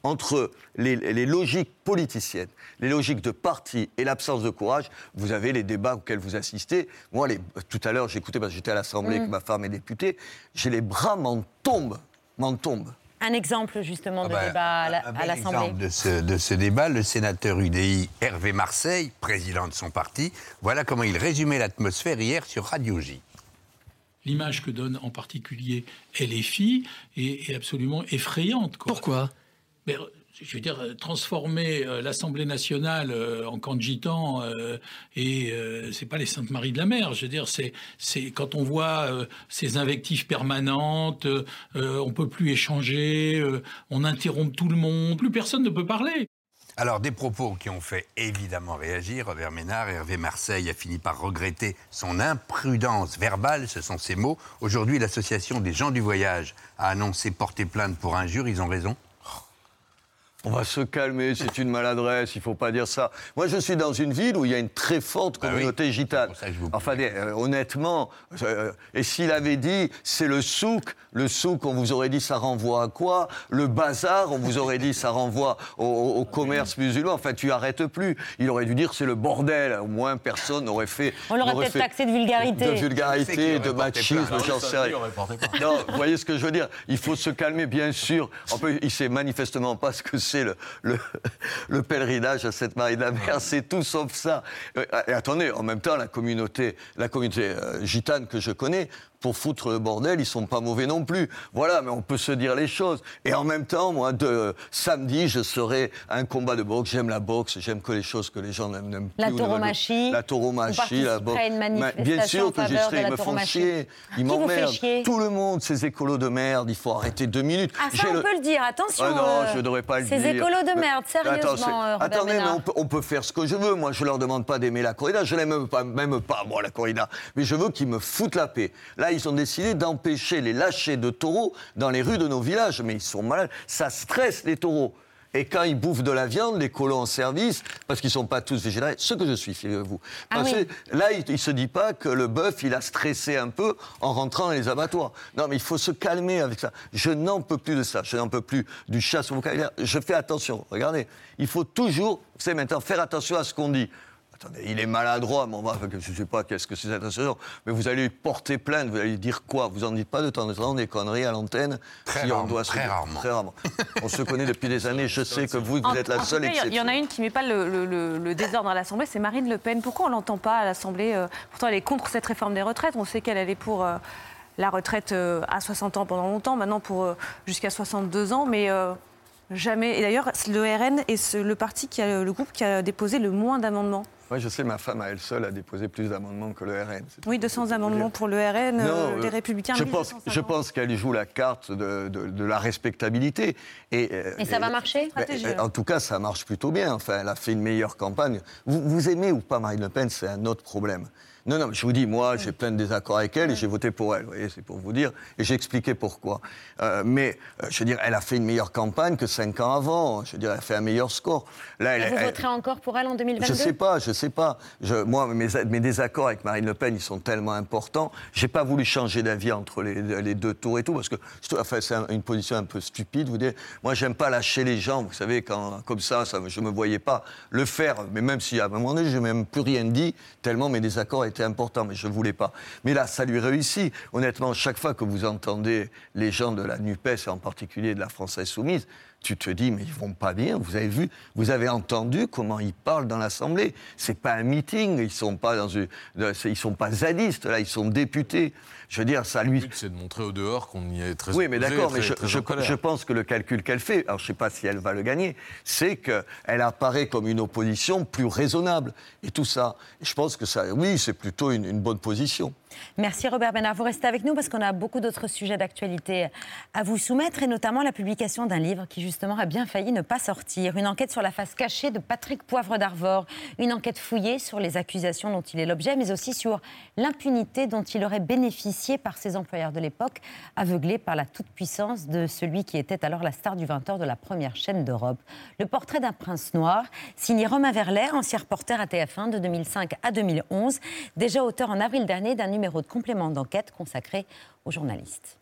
[SPEAKER 11] entre les, les logiques politiciennes, les logiques de parti et l'absence de courage, vous avez les débats auxquels vous assistez. Moi, les- tout à l'heure, j'écoutais parce que j'étais à l'Assemblée, que ma femme est députée, j'ai les bras m'en tombent, m'en tombent.
[SPEAKER 1] Un exemple justement de
[SPEAKER 6] Ah bah,
[SPEAKER 1] débat à la-
[SPEAKER 6] un
[SPEAKER 1] l'Assemblée.
[SPEAKER 6] exemple de ce, de ce débat, le sénateur UDI Hervé Marseille, président de son parti, voilà comment il résumait l'atmosphère hier sur Radio J.
[SPEAKER 12] L'image que donne en particulier LFI est, est absolument effrayante. quoi.
[SPEAKER 13] Pourquoi?
[SPEAKER 12] Mais, je veux dire, euh, transformer euh, l'Assemblée nationale euh, en camp de gitans, euh, et euh, c'est pas les Saintes Maries de la Mer. Je veux dire, c'est c'est quand on voit euh, ces invectives permanentes, euh, on peut plus échanger, euh, on interrompt tout le monde, plus personne ne peut parler.
[SPEAKER 6] Alors, des propos qui ont fait évidemment réagir. Robert Ménard, Hervé Marseille a fini par regretter son imprudence verbale, ce sont ses mots. Aujourd'hui, l'association des gens du voyage a annoncé porter plainte pour injure. Ils ont raison.
[SPEAKER 11] On va se calmer, c'est une maladresse, il faut pas dire ça. Moi, je suis dans une ville où il y a une très forte
[SPEAKER 6] oui,
[SPEAKER 11] communauté gitane.
[SPEAKER 6] que je vous
[SPEAKER 11] Enfin, euh, honnêtement, euh, et s'il avait dit c'est le souk, le souk, on vous aurait dit ça renvoie à quoi? Le bazar, on vous aurait dit ça renvoie au, au- au commerce musulman. Enfin, tu arrêtes plus. Il aurait dû dire c'est le bordel. Au moins, personne n'aurait fait.
[SPEAKER 1] On l'aurait peut-être taxé de vulgarité.
[SPEAKER 11] De vulgarité, de machisme, j'en sais rien. Non, vous voyez ce que je veux dire? Il faut se calmer, bien sûr. En plus, il sait manifestement pas ce que c'est le, le, le pèlerinage à cette Marie de la Mer. C'est tout sauf ça. Euh, Et attendez, en même temps, la communauté, la communauté euh, gitane que je connais, pour foutre le bordel, ils sont pas mauvais non plus. Voilà, mais on peut se dire les choses. Et en même temps, moi, de samedi, je serai à un combat de boxe. J'aime la boxe, j'aime que les choses que les gens n'aiment
[SPEAKER 1] La
[SPEAKER 11] plus ne veulent-
[SPEAKER 1] tauromachie.
[SPEAKER 11] La tauromachie, la boxe. Bien sûr que j'y serai,
[SPEAKER 1] la
[SPEAKER 11] ils me font chier. Ils m'emmerdent. Tout le monde, ces écolos de merde, il faut arrêter deux minutes.
[SPEAKER 1] Ah, ça, on
[SPEAKER 11] le-
[SPEAKER 1] peut le dire, attention.
[SPEAKER 11] ah non,
[SPEAKER 1] euh,
[SPEAKER 11] je ne devrais pas le
[SPEAKER 1] ces
[SPEAKER 11] dire.
[SPEAKER 1] écolos de merde,
[SPEAKER 11] Attends,
[SPEAKER 1] sérieusement,
[SPEAKER 11] c'est-
[SPEAKER 1] euh,
[SPEAKER 11] Attendez, mais on peut, on peut faire ce que je veux. Moi, je leur demande pas d'aimer la corrida. Je l'aime pas, même pas, moi, la corrida. Mais je veux qu'ils me foutent la paix. Là, ils ont décidé d'empêcher les lâchers de taureaux dans les rues de nos villages. Mais ils sont malades. Ça stresse les taureaux. Et quand ils bouffent de la viande, les colons en service, parce qu'ils sont pas tous végétariens, ce que je suis, figurez-vous.
[SPEAKER 1] Ah oui.
[SPEAKER 11] là, il, il se dit pas que le bœuf, il a stressé un peu en rentrant dans les abattoirs. Non, mais il faut se calmer avec ça. Je n'en peux plus de ça. Je n'en peux plus du chasse au vocabulaire. Je fais attention. Regardez, il faut toujours, vous savez maintenant, faire attention à ce qu'on dit. Attendez, il est maladroit, mais on va, je ne sais pas qu'est-ce que c'est cette association, mais vous allez porter plainte, vous allez dire quoi? Vous en dites pas de temps en temps des conneries à l'antenne
[SPEAKER 6] Très
[SPEAKER 11] si on
[SPEAKER 6] rarement,
[SPEAKER 11] doit se-
[SPEAKER 6] très rarement.
[SPEAKER 11] Très rarement. On se connaît depuis des années, je sais que vous, vous
[SPEAKER 3] En-
[SPEAKER 11] êtes la
[SPEAKER 3] en
[SPEAKER 11] seule
[SPEAKER 3] cas, Il y en
[SPEAKER 11] exception.
[SPEAKER 3] a une qui met pas le, le- le- le désordre à l'Assemblée, c'est Marine Le Pen. Pourquoi on l'entend pas à l'Assemblée euh, Pourtant, elle est contre cette réforme des retraites. On sait qu'elle elle est pour euh, la retraite euh, à 60 ans pendant longtemps, maintenant pour jusqu'à 62 ans, mais euh, jamais. Et d'ailleurs, le RN est ce- le parti qui a le groupe qui a déposé le moins d'amendements.
[SPEAKER 11] Moi, je sais, ma femme à elle seule a déposé plus d'amendements que le RN.
[SPEAKER 3] Oui, 200 amendements pour le RN, euh,
[SPEAKER 11] Non,
[SPEAKER 3] les
[SPEAKER 11] euh,
[SPEAKER 3] Républicains.
[SPEAKER 11] Je
[SPEAKER 3] 1250.
[SPEAKER 11] pense, je pense qu'elle joue la carte de, de- de la respectabilité. Et, euh,
[SPEAKER 1] Et ça va marcher
[SPEAKER 11] Ben, euh, En tout cas, ça marche plutôt bien. Enfin, elle a fait une meilleure campagne. Vous, vous aimez ou pas Marine Le Pen, c'est un autre problème. Non, non, mais je vous dis, moi, j'ai plein de désaccords avec elle et j'ai voté pour elle. Vous voyez, c'est pour vous dire. Et j'ai expliqué pourquoi. Euh, mais, euh, je veux dire, elle a fait une meilleure campagne que cinq ans avant. Je veux dire, elle a fait un meilleur score. Là, elle,
[SPEAKER 1] Vous
[SPEAKER 11] elle-
[SPEAKER 1] voterez encore pour elle en 2022
[SPEAKER 11] je sais pas, je sais pas. Je- moi, mes, mes désaccords avec Marine Le Pen, ils sont tellement importants. J'ai pas voulu changer d'avis entre les, les deux tours et tout, parce que enfin, c'est un- une position un peu stupide. Vous dites, moi, j'aime pas lâcher les gens. Vous savez, quand comme ça, ça, je me voyais pas le faire. Mais même si à un moment donné, je n'ai même plus rien dit, tellement mes désaccords étaient importants, mais je voulais pas. Mais là, ça lui réussit. Honnêtement, chaque fois que vous entendez les gens de la Nupes, et en particulier de la France Insoumise, tu te dis, mais ils vont pas bien. Vous avez vu, vous avez entendu comment ils parlent dans l'Assemblée. C'est pas un meeting. Ils sont pas dans une, ils sont pas zadistes là. Ils sont députés. Je veux dire, ça lui.
[SPEAKER 4] Le but, c'est de montrer au dehors qu'on y est très
[SPEAKER 11] Oui, mais d'accord,
[SPEAKER 4] très-
[SPEAKER 11] mais je,
[SPEAKER 4] très
[SPEAKER 11] je-
[SPEAKER 4] en colère.
[SPEAKER 11] je pense que le calcul qu'elle fait, alors je ne sais pas si elle va le gagner, c'est qu'elle apparaît comme une opposition plus raisonnable. Et tout ça, Et je pense que ça, oui, c'est plutôt une, une bonne position.
[SPEAKER 1] Merci Robert Benard. Vous restez avec nous parce qu'on a beaucoup d'autres sujets d'actualité à vous soumettre et notamment la publication d'un livre qui justement a bien failli ne pas sortir. Une enquête sur la face cachée de Patrick Poivre d'Arvor. Une enquête fouillée sur les accusations dont il est l'objet mais aussi sur l'impunité dont il aurait bénéficié par ses employeurs de l'époque, aveuglés par la toute-puissance de celui qui était alors la star du 20h de la première chaîne d'Europe. Le portrait d'un prince noir, signé Romain Verlet, ancien reporter à TF1 de 2005 à 2011, déjà auteur en avril dernier d'un numéro de complément d'enquête consacré aux journalistes.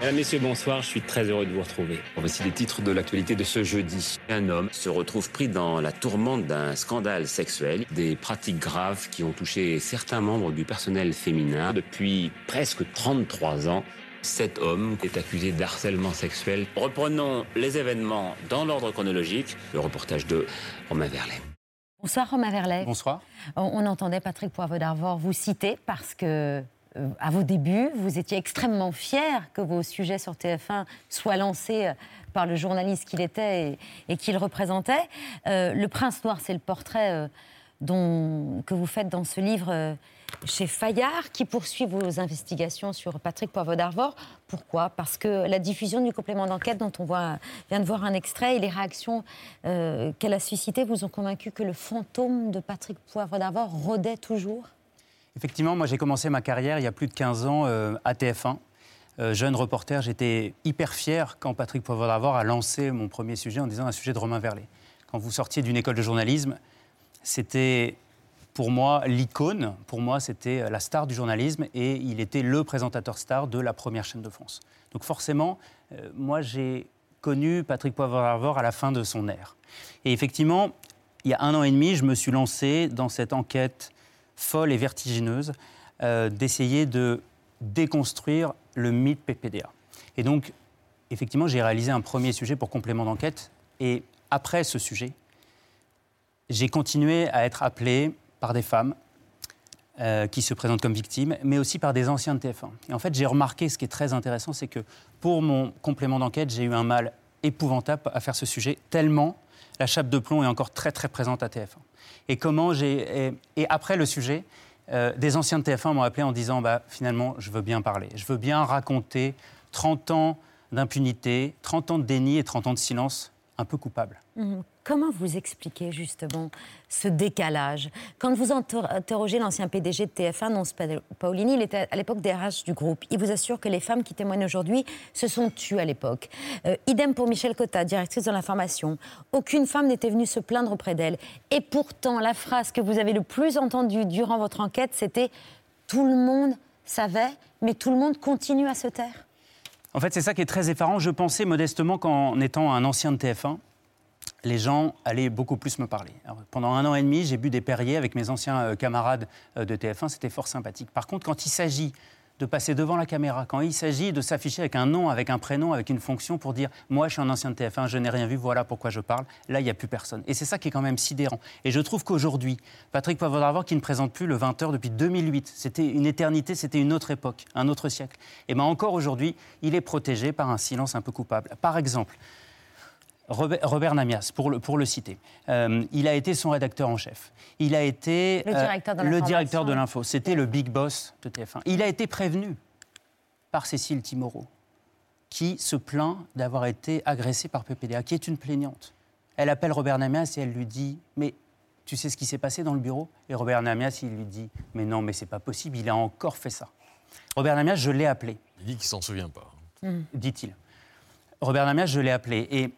[SPEAKER 13] Mesdames, Messieurs, bonsoir. Je suis très heureux de vous retrouver.
[SPEAKER 14] Voici les titres de l'actualité de ce jeudi. Un homme se retrouve pris dans la tourmente d'un scandale sexuel, des pratiques graves qui ont touché certains membres du personnel féminin depuis presque 33 ans. Cet homme est accusé d'harcèlement sexuel. Reprenons les événements dans l'ordre chronologique. Le reportage de Romain Verlet.
[SPEAKER 1] Bonsoir Romain Verlet.
[SPEAKER 15] Bonsoir.
[SPEAKER 1] On, on entendait Patrick Poivre d'Arvor vous citer parce que euh, à vos débuts, vous étiez extrêmement fier que vos sujets sur TF1 soient lancés euh, par le journaliste qu'il était et, et qu'il représentait. Euh, le Prince Noir, c'est le portrait dont, que vous faites dans ce livre chez Fayard, qui poursuit vos investigations sur Patrick Poivre d'Arvor. Pourquoi? Parce que la diffusion du complément d'enquête, dont on voit, vient de voir un extrait, et les réactions qu'elle a suscitées vous ont convaincu que le fantôme de Patrick Poivre d'Arvor rôdait toujours?
[SPEAKER 15] Effectivement, moi j'ai commencé ma carrière il y a plus de 15 ans euh, à TF1. Euh, jeune reporter, j'étais hyper fier quand Patrick Poivre d'Arvor a lancé mon premier sujet en disant un sujet de Romain Verlet. Quand vous sortiez d'une école de journalisme, c'était pour moi l'icône, pour moi c'était la star du journalisme et il était le présentateur star de la première chaîne de France. Donc forcément, euh, moi j'ai connu Patrick Poivre d'Arvor à la fin de son ère. Et effectivement, il y a un an et demi, je me suis lancé dans cette enquête folle et vertigineuse euh, d'essayer de déconstruire le mythe PPDA. Et donc, effectivement, j'ai réalisé un premier sujet pour complément d'enquête. Et après ce sujet, j'ai continué à être appelé par des femmes euh, qui se présentent comme victimes, mais aussi par des anciens de TF1. Et en fait, j'ai remarqué ce qui est très intéressant, c'est que pour mon complément d'enquête, j'ai eu un mal épouvantable à faire ce sujet, tellement la chape de plomb est encore très très présente à TF1. Et comment j'ai et, après le sujet, euh, des anciens de TF1 m'ont appelé en disant bah, finalement, je veux bien parler, je veux bien raconter 30 ans d'impunité, 30 ans de déni et 30 ans de silence un peu coupable.
[SPEAKER 1] Mhm. Comment vous expliquez justement ce décalage? Quand vous inter- interrogez l'ancien PDG de TF1, Nonce Pa- Paolini, il était à l'époque des du groupe. Il vous assure que les femmes qui témoignent aujourd'hui se sont tues à l'époque. Euh, idem pour Michel Cotta, directrice de l'information. Aucune femme n'était venue se plaindre auprès d'elle. Et pourtant, la phrase que vous avez le plus entendue durant votre enquête, c'était Tout le monde savait, mais tout le monde continue à se taire.
[SPEAKER 15] En fait, c'est ça qui est très effarant. Je pensais modestement qu'en étant un ancien de TF1, les gens allaient beaucoup plus me parler. Pendant un an et demi, j'ai bu des Perrier avec mes anciens euh, camarades euh, de TF1, c'était fort sympathique. Par contre, quand il s'agit de passer devant la caméra, quand il s'agit de s'afficher avec un nom, avec un prénom, avec une fonction pour dire moi je suis un ancien de TF1, je n'ai rien vu, voilà pourquoi je parle, là il n'y a plus personne. Et c'est ça qui est quand même sidérant. Et je trouve qu'aujourd'hui, Patrick Poivre qui ne présente plus le 20h depuis 2008, c'était une éternité, c'était une autre époque, un autre siècle. Et bien encore aujourd'hui, il est protégé par un silence un peu coupable. Par exemple, Robert, Robert Namias, pour le, pour le citer, euh, il a été son rédacteur en chef. Il a été
[SPEAKER 1] Le directeur de
[SPEAKER 15] le
[SPEAKER 1] l'information.
[SPEAKER 15] directeur de l'info. C'était le big boss de TF1. Il a été prévenu par Cécile Timorot, qui se plaint d'avoir été agressée par PPDA, qui est une plaignante. Elle appelle Robert Namias et elle lui dit Mais tu sais ce qui s'est passé dans le bureau? Et Robert Namias, il lui dit Mais non, mais c'est pas possible, il a encore fait ça. Robert Namias, je l'ai appelé
[SPEAKER 4] Il dit qu'il s'en souvient pas.
[SPEAKER 15] dit-il. Robert Namias, je l'ai appelé. Et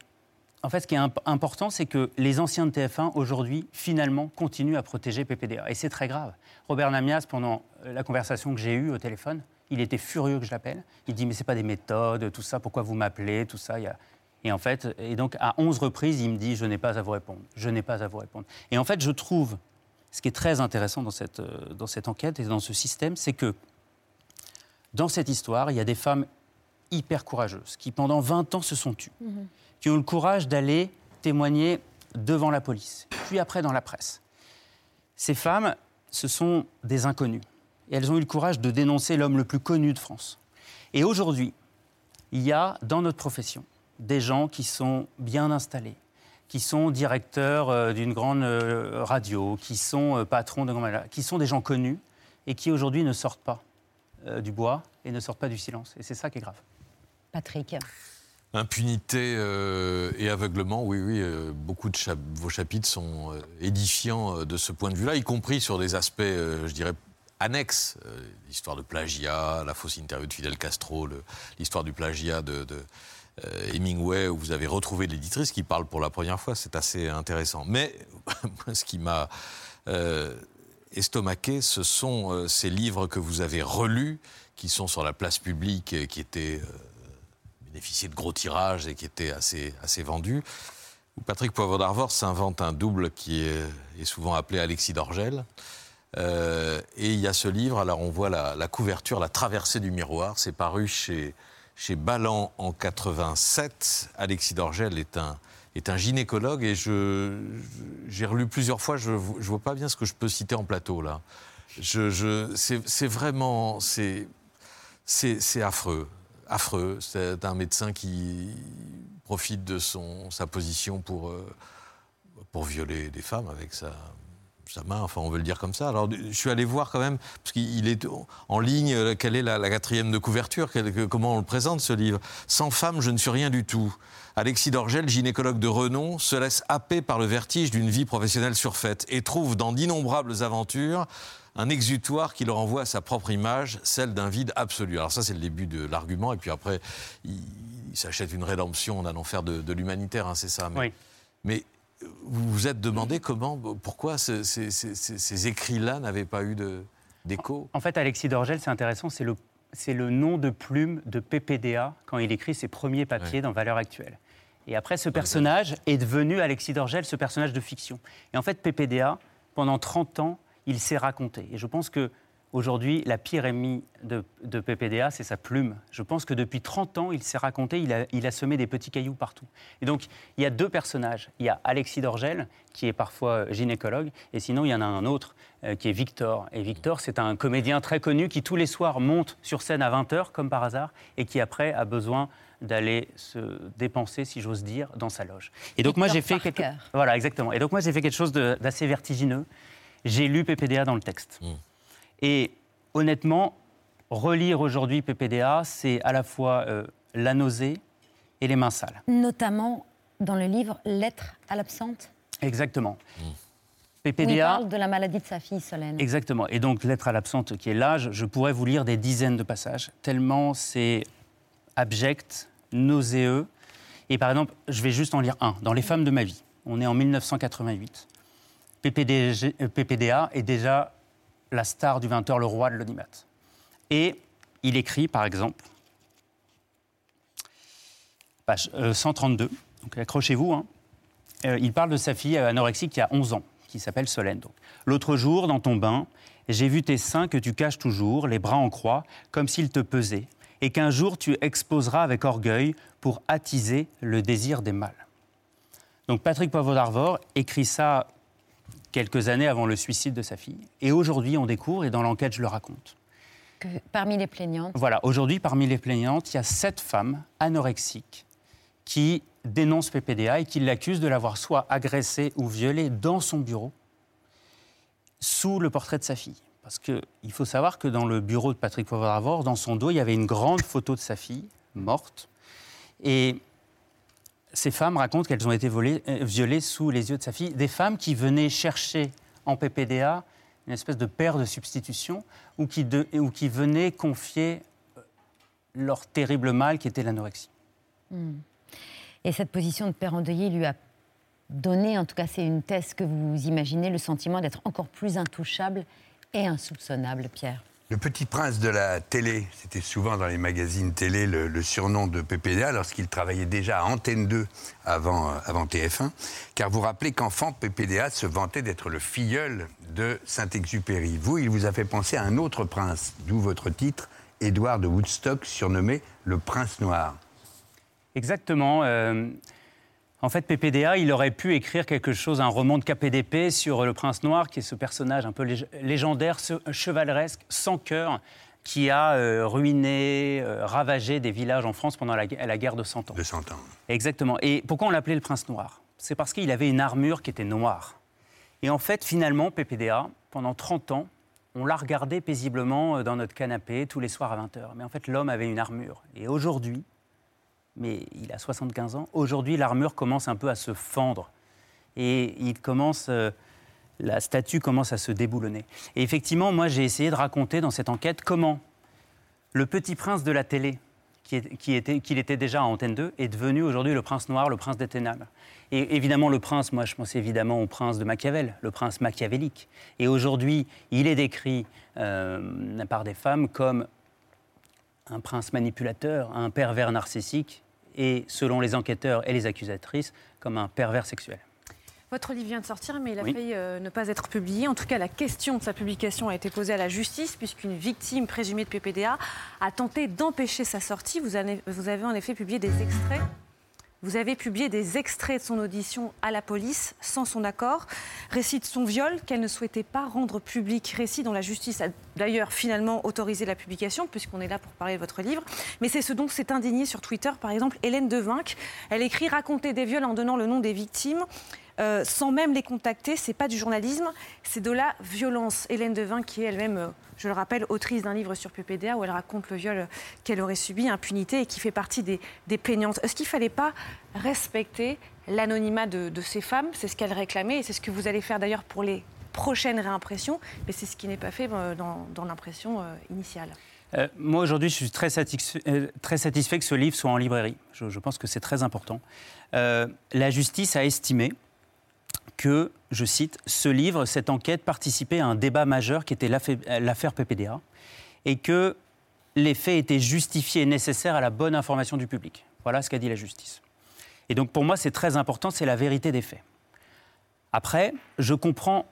[SPEAKER 15] en fait, ce qui est imp- important, c'est que les anciens de TF1, aujourd'hui, finalement, continuent à protéger PPDA. Et c'est très grave. Robert Namias, pendant euh, la conversation que j'ai eue au téléphone, il était furieux que je l'appelle. Il dit, mais c'est pas des méthodes, tout ça, pourquoi vous m'appelez, tout ça. Et en fait, et donc à 11 reprises, il me dit, je n'ai pas à vous répondre, je n'ai pas à vous répondre. Et en fait, je trouve, ce qui est très intéressant dans cette, euh, enquête et dans ce système, c'est que dans cette histoire, il y a des femmes hyper courageuses qui, pendant 20 ans, se sont tues, qui ont le courage d'aller témoigner devant la police, puis après dans la presse. Ces femmes, ce sont des inconnues. Et elles ont eu le courage de dénoncer l'homme le plus connu de France. Et aujourd'hui, il y a dans notre profession des gens qui sont bien installés, qui sont directeurs euh, d'une grande euh, radio, qui sont euh, patrons de qui sont des gens connus et qui aujourd'hui ne sortent pas du bois et ne sortent pas du silence. Et c'est ça qui est grave.
[SPEAKER 1] Patrick.
[SPEAKER 4] Impunité euh, et aveuglement, oui, oui, euh, beaucoup de vos chapitres sont euh, édifiants de ce point de vue-là, y compris sur des aspects, je dirais, annexes. L'histoire de plagiat, la fausse interview de Fidel Castro, l'histoire du plagiat de, Hemingway, où vous avez retrouvé l'éditrice qui parle pour la première fois, c'est assez intéressant. Mais ce qui m'a estomaqué, ce sont ces livres que vous avez relus, qui sont sur la place publique, qui étaient... bénéficié de gros tirages et qui était assez, assez vendu. Patrick Poivre d'Arvor s'invente un double qui est, souvent appelé Alexis d'Orgel. Euh, et il y a ce livre, alors on voit la, couverture, La traversée du miroir. C'est paru chez, chez Ballant en 87. Alexis d'Orgel est un, est un gynécologue et j'ai relu plusieurs fois, je ne vois pas bien ce que je peux citer en plateau là. je, je- c'est vraiment, c'est c'est affreux, affreux. C'est un médecin qui profite de son sa position pour euh, pour violer des femmes avec sa sa main, enfin on veut le dire comme ça. Alors je suis allé voir quand même, parce qu'il est en ligne, euh, quelle est la, quatrième de couverture, comment on le présente ce livre. Sans femme, je ne suis rien du tout. Alexis Dorgel, gynécologue de renom, se laisse happer par le vertige d'une vie professionnelle surfaite et trouve dans d'innombrables aventures un exutoire qui le renvoie à sa propre image, celle d'un vide absolu. Alors ça, c'est le début de l'argument, et puis après, il, il s'achète une rédemption en allant faire de, de l'humanitaire, hein, c'est ça. Mais,
[SPEAKER 15] Oui.
[SPEAKER 4] mais vous vous êtes demandé comment, pourquoi ce- ces, ces- ces- ces écrits-là n'avaient pas eu d'écho?
[SPEAKER 15] En fait, Alexis Dorgel, c'est intéressant, c'est le, c'est le nom de plume de PPDA quand il écrit ses premiers papiers dans Valeurs Actuelles. Et après, ce personnage est devenu, Alexis Dorgel, ce personnage de fiction. Et en fait, PPDA, pendant 30 ans, il s'est raconté. Et je pense que aujourd'hui, la pire ennemie de, de PPDA, c'est sa plume. Je pense que depuis 30 ans, il s'est raconté, il a, il a semé des petits cailloux partout. Et donc, il y a deux personnages. Il y a Alexis Dorgel, qui est parfois euh, gynécologue, et sinon, il y en a un autre, euh, qui est Victor. Et Victor, c'est un comédien très connu qui, tous les soirs, monte sur scène à 20h, comme par hasard, et qui, après, a besoin d'aller se dépenser, si j'ose dire, dans sa loge. Et donc, moi, j'ai fait quelque... Voilà, exactement. Et donc, moi, j'ai fait quelque chose d'assez vertigineux. J'ai lu PPDA dans le texte. Et honnêtement, relire aujourd'hui PPDA, c'est à la fois euh, la nausée et les mains sales.
[SPEAKER 1] Notamment dans le livre Lettre à l'absente,
[SPEAKER 15] Exactement.
[SPEAKER 1] où il
[SPEAKER 15] PPDA,
[SPEAKER 1] parle de la maladie de sa fille Solène.
[SPEAKER 15] exactement. Et donc, Lettre à l'absente qui est là, je, je pourrais vous lire des dizaines de passages, tellement c'est abject, nauséeux. Et par exemple, je vais juste en lire un. Dans Les femmes de ma vie, on est en 1988. PPDG euh, PPDA est déjà la star du 20h, le roi de l'audimat. Et il écrit, par exemple, page euh, 132, donc accrochez-vous, hein. Euh, il parle de sa fille euh, anorexique qui a 11 ans, qui s'appelle Solène. L'autre jour, dans ton bain, j'ai vu tes seins que tu caches toujours, les bras en croix, comme s'ils te pesaient, et qu'un jour tu exposeras avec orgueil pour attiser le désir des mâles. Donc Patrick Poivre d'Arvor écrit ça quelques années avant le suicide de sa fille. Et aujourd'hui, on découvre, et dans l'enquête, je le raconte.
[SPEAKER 1] Que parmi les plaignantes,
[SPEAKER 15] Voilà, aujourd'hui, parmi les plaignantes, il y a sept femmes anorexiques qui dénoncent PPDA et qui l'accusent de l'avoir soit agressée ou violée dans son bureau, sous le portrait de sa fille. Parce qu'il faut savoir que dans le bureau de Patrick Poivre dans son dos, il y avait une grande photo de sa fille, morte. Et ces femmes racontent qu'elles ont été euh, violées sous les yeux de sa fille. Des femmes qui venaient chercher en PPDA une espèce de père de substitution ou qui, ou qui venaient confier euh, leur terrible mal qui était l'anorexie.
[SPEAKER 1] Hmm. Et cette position de père endeuillé lui a donné, en tout cas c'est une thèse que vous imaginez, le sentiment d'être encore plus intouchable et insoupçonnable, Pierre.
[SPEAKER 6] Le petit prince de la télé, c'était souvent dans les magazines télé le, surnom de PPDA lorsqu'il travaillait déjà à Antenne 2 avant, euh, avant TF1. Car vous rappelez qu'enfant, PPDA se vantait d'être le filleul de Saint-Exupéry. Vous, il vous a fait penser à un autre prince, d'où votre titre, Édouard de Woodstock, surnommé le prince noir.
[SPEAKER 15] Exactement. euh, en fait, PPDA, il aurait pu écrire quelque chose, un roman de KPDP sur le prince noir, qui est ce personnage un peu lég- légendaire, ce- chevaleresque, sans cœur, qui a euh, ruiné, euh, ravagé des villages en France pendant la, gu- la guerre de Cent Ans.
[SPEAKER 6] De 100 ans.
[SPEAKER 15] Exactement. Et pourquoi on l'appelait le prince noir? C'est parce qu'il avait une armure qui était noire. Et en fait, finalement, PPDA, pendant 30 ans, on l'a regardé paisiblement euh, dans notre canapé tous les soirs à 20h. Mais en fait, l'homme avait une armure. Et aujourd'hui, mais il a 75 ans, aujourd'hui, l'armure commence un peu à se fendre. Et il commence, euh, la statue commence à se déboulonner. Et effectivement, moi, j'ai essayé de raconter dans cette enquête comment le petit prince de la télé, qui, était, qu'il était déjà à Antenne 2, est devenu aujourd'hui le prince noir, le prince des ténèbres. Et évidemment, le prince, moi je pense évidemment au prince de Machiavel, le prince machiavélique. Et aujourd'hui, il est décrit euh, par des femmes comme un prince manipulateur, un pervers narcissique, et selon les enquêteurs et les accusatrices, comme un pervers sexuel.
[SPEAKER 3] Votre livre vient de sortir, mais il a
[SPEAKER 15] Oui.
[SPEAKER 3] failli euh, ne pas être publié. En tout cas, la question de sa publication a été posée à la justice, puisqu'une victime présumée de PPDA a tenté d'empêcher sa sortie. Vous avez, vous avez en effet publié des extraits. Vous avez publié des extraits de son audition à la police sans son accord. Récit de son viol qu'elle ne souhaitait pas rendre public. Récit dont la justice a d'ailleurs finalement autorisé la publication, puisqu'on est là pour parler de votre livre. Mais c'est ce dont s'est indignée sur Twitter, par exemple, Hélène Devinck. Elle écrit Raconter des viols en donnant le nom des victimes. Euh, sans même les contacter, c'est pas du journalisme, c'est de la violence. Hélène Devin, qui est elle-même, euh, je le rappelle, autrice d'un livre sur PPDA où elle raconte le viol qu'elle aurait subi, impunité, et qui fait partie des, plaignantes. Est-ce qu'il fallait pas respecter l'anonymat de, ces femmes? C'est ce qu'elle réclamait, et c'est ce que vous allez faire d'ailleurs pour les prochaines réimpressions, mais c'est ce qui n'est pas fait euh, dans, l'impression initiale.
[SPEAKER 15] moi, aujourd'hui, je suis très, satisfait, que ce livre soit en librairie. Je pense que c'est très important. la justice a estimé que, je cite, ce livre, cette enquête participait à un débat majeur qui était l'affaire PPDA et que les faits étaient justifiés et nécessaires à la bonne information du public. Voilà ce qu'a dit la justice. Et donc pour moi, c'est très important, c'est la vérité des faits. Après, je comprends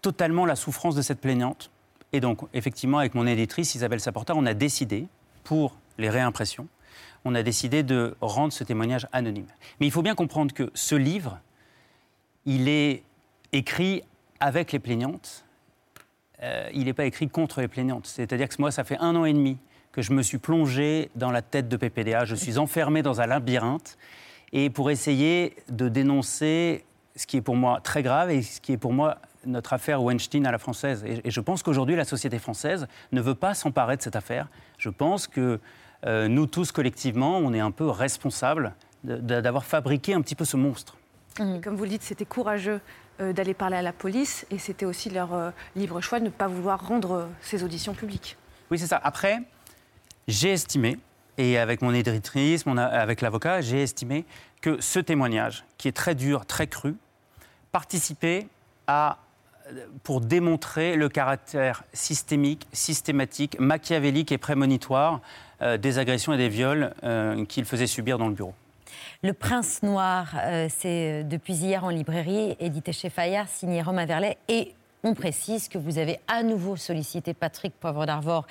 [SPEAKER 15] totalement la souffrance de cette plaignante. Et donc, effectivement, avec mon éditrice Isabelle Saporta, on a décidé, pour les réimpressions, on a décidé de rendre ce témoignage anonyme. Mais il faut bien comprendre que ce livre, il est écrit avec les plaignantes. Euh, il n'est pas écrit contre les plaignantes. C'est-à-dire que moi, ça fait un an et demi que je me suis plongé dans la tête de PPDA. Je suis enfermé dans un labyrinthe et pour essayer de dénoncer ce qui est pour moi très grave et ce qui est pour moi notre affaire Weinstein à la française. Et, je pense qu'aujourd'hui, la société française ne veut pas s'emparer de cette affaire. Je pense que euh, nous tous, collectivement, on est un peu responsables d'avoir fabriqué un petit peu ce monstre.
[SPEAKER 3] Mmh. comme vous le dites, c'était courageux euh, d'aller parler à la police et c'était aussi leur euh, libre choix de ne pas vouloir rendre euh, ces auditions publiques.
[SPEAKER 15] Oui, c'est ça. Après, j'ai estimé, et avec mon éditrice, avec l'avocat, j'ai estimé que ce témoignage, qui est très dur, très cru, participait à pour démontrer le caractère systémique, systématique, machiavélique et prémonitoire des agressions et des viols qu'il faisait subir dans le bureau.
[SPEAKER 1] Le Prince Noir, euh, c'est euh, depuis hier en librairie, édité chez Fayard, signé Romain Verlet. Et on précise que vous avez à nouveau sollicité Patrick Poivre d'Arvor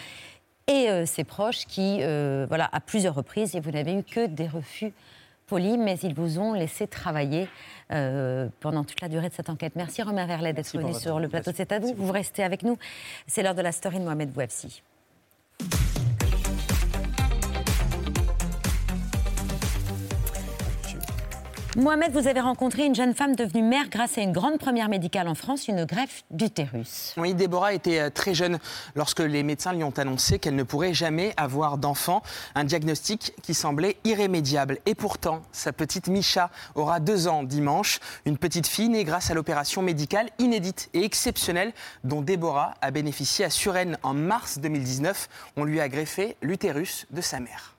[SPEAKER 1] et euh, ses proches, qui, voilà, à plusieurs reprises, et vous n'avez eu que des refus polis, mais ils vous ont laissé travailler pendant toute la durée de cette enquête. Merci Romain Verlet d'être venu sur le plateau de C'est à vous. Vous restez avec nous. C'est l'heure de la story de Mohamed Bouafsi. Mohamed, vous avez rencontré une jeune femme devenue mère grâce à une grande première médicale en France, une greffe d'utérus.
[SPEAKER 2] Oui, Déborah était euh, très jeune lorsque les médecins lui ont annoncé qu'elle ne pourrait jamais avoir d'enfant. Un diagnostic qui semblait irrémédiable. Et pourtant, sa petite Micha aura deux ans dimanche. Une petite fille née grâce à l'opération médicale inédite et exceptionnelle dont Déborah a bénéficié à Suresnes en mars 2019. On lui a greffé l'utérus de sa mère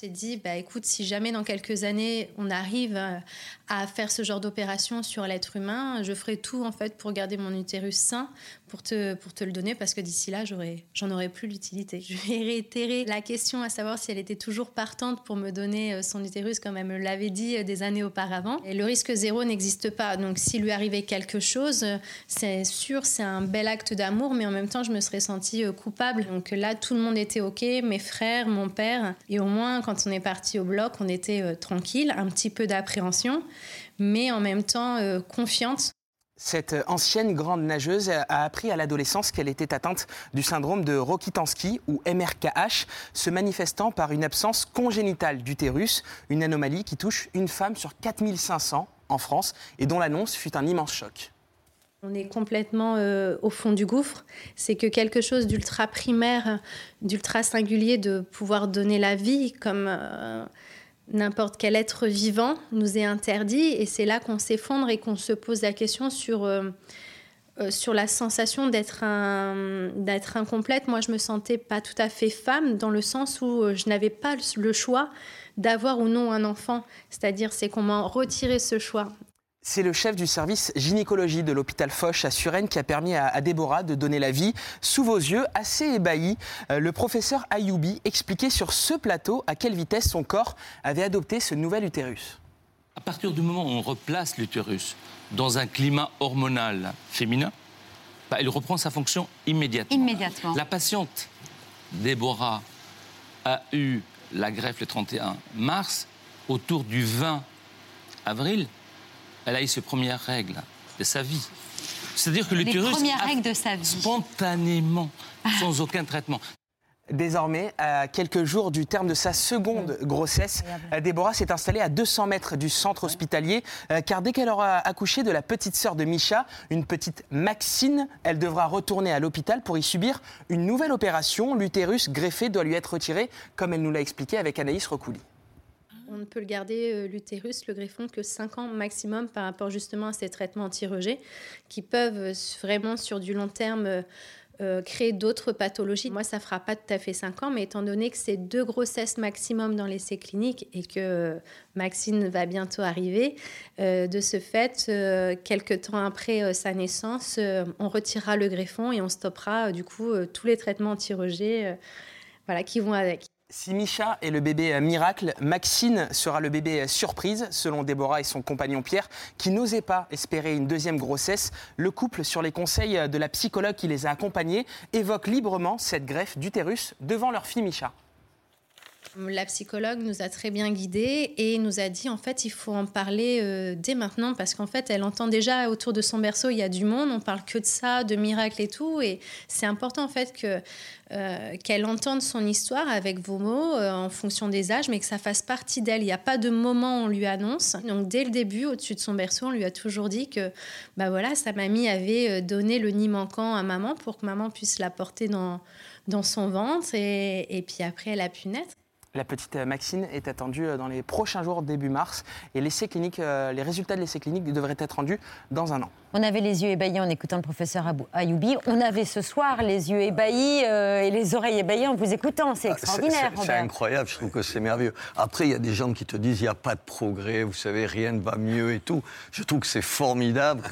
[SPEAKER 16] s'est dit, bah, écoute, si jamais dans quelques années on arrive euh, à faire ce genre d'opération sur l'être humain, je ferai tout en fait pour garder mon utérus sain, pour te, pour te le donner, parce que d'ici là, j'en aurais plus l'utilité. Je vais réitérer la question à savoir si elle était toujours partante pour me donner euh, son utérus, comme elle me l'avait dit euh, des années auparavant. Et le risque zéro n'existe pas. Donc s'il lui arrivait quelque chose, c'est sûr, c'est un bel acte d'amour, mais en même temps, je me serais sentie coupable. Donc là, tout le monde était OK, mes frères, mon père, et au moins, quand on est parti au bloc, on était euh, tranquille, un petit peu d'appréhension, mais en même temps euh, confiante.
[SPEAKER 2] Cette ancienne grande nageuse a appris à l'adolescence qu'elle était atteinte du syndrome de Rokitansky ou MRKH, se manifestant par une absence congénitale d'utérus, une anomalie qui touche une femme sur 4500 en France et dont l'annonce fut un immense choc.
[SPEAKER 16] On est complètement euh, au fond du gouffre. C'est que quelque chose d'ultra primaire, d'ultra singulier, de pouvoir donner la vie comme euh, n'importe quel être vivant nous est interdit. Et c'est là qu'on s'effondre et qu'on se pose la question sur, euh, sur la sensation d'être d'être incomplète. Moi, je me sentais pas tout à fait femme dans le sens où je n'avais pas le choix d'avoir ou non un enfant. C'est-à-dire, c'est qu'on m'a retiré ce choix.
[SPEAKER 2] C'est le chef du service gynécologie de l'hôpital Foch à Suresnes qui a permis à, Déborah de donner la vie. Sous vos yeux, assez ébahi, euh, le professeur Ayoubi expliquait sur ce plateau à quelle vitesse son corps avait adopté ce nouvel utérus.
[SPEAKER 17] À partir du moment où on replace l'utérus dans un climat hormonal féminin, bah, il reprend sa fonction immédiatement.
[SPEAKER 1] Immédiatement.
[SPEAKER 17] La patiente Déborah a eu la greffe le 31 mars autour du 20 avril, elle a eu ses premières règles de sa vie. C'est-à-dire que l'utérus
[SPEAKER 1] premières
[SPEAKER 17] a-
[SPEAKER 1] règles de sa vie.
[SPEAKER 17] spontanément, sans aucun traitement.
[SPEAKER 2] Désormais, à quelques jours du terme de sa seconde grossesse, euh, Déborah s'est installée à 200 mètres du centre hospitalier, euh, car dès qu'elle aura accouché de la petite sœur de Micha, une petite Maxine, elle devra retourner à l'hôpital pour y subir une nouvelle opération. L'utérus greffé doit lui être retiré, comme elle nous l'a expliqué avec Anaïs Recouli.
[SPEAKER 16] On ne peut le garder, euh, l'utérus, le greffon, que 5 ans maximum par rapport justement à ces traitements anti-rejet qui peuvent euh, vraiment sur du long terme euh, créer d'autres pathologies. Moi, ça fera pas tout à fait 5 ans, mais étant donné que c'est deux grossesses maximum dans l'essai clinique et que Maxine va bientôt arriver, de ce fait, quelques temps après sa naissance, on retirera le greffon et on stoppera du coup tous les traitements anti-rejet qui vont avec.
[SPEAKER 2] Si Micha est le bébé miracle, Maxine sera le bébé surprise, selon Déborah et son compagnon Pierre, qui n'osaient pas espérer une deuxième grossesse. Le couple, sur les conseils de la psychologue qui les a accompagnés, évoque librement cette greffe d'utérus devant leur fille Micha.
[SPEAKER 16] La psychologue nous a très bien guidés et nous a dit en fait il faut en parler euh, dès maintenant parce qu'en fait elle entend déjà autour de son berceau il y a du monde, on parle que de ça, de miracles et tout et c'est important en fait que euh, qu'elle entende son histoire avec vos mots euh, en fonction des âges mais que ça fasse partie d'elle. Il n'y a pas de moment où on lui annonce. Donc dès le début au-dessus de son berceau on lui a toujours dit que bah voilà sa mamie avait donné le nid manquant à maman pour que maman puisse la porter dans dans son ventre et, et puis après elle a pu naître.
[SPEAKER 2] La petite euh, Maxine est attendue euh, dans les prochains jours, début mars, et l'essai clinique, euh, les résultats de l'essai clinique devraient être rendus dans un an.
[SPEAKER 1] On avait les yeux ébahis en écoutant le professeur Abou- Ayoubi. On avait ce soir les yeux ébahis euh, et les oreilles ébahies en vous écoutant. C'est
[SPEAKER 11] C'est-
[SPEAKER 1] extraordinaire,
[SPEAKER 11] c'est- incroyable, je trouve que c'est merveilleux. Après, il y a des gens qui te disent il n'y a pas de progrès, vous savez, rien ne va mieux et tout. Je trouve que c'est formidable,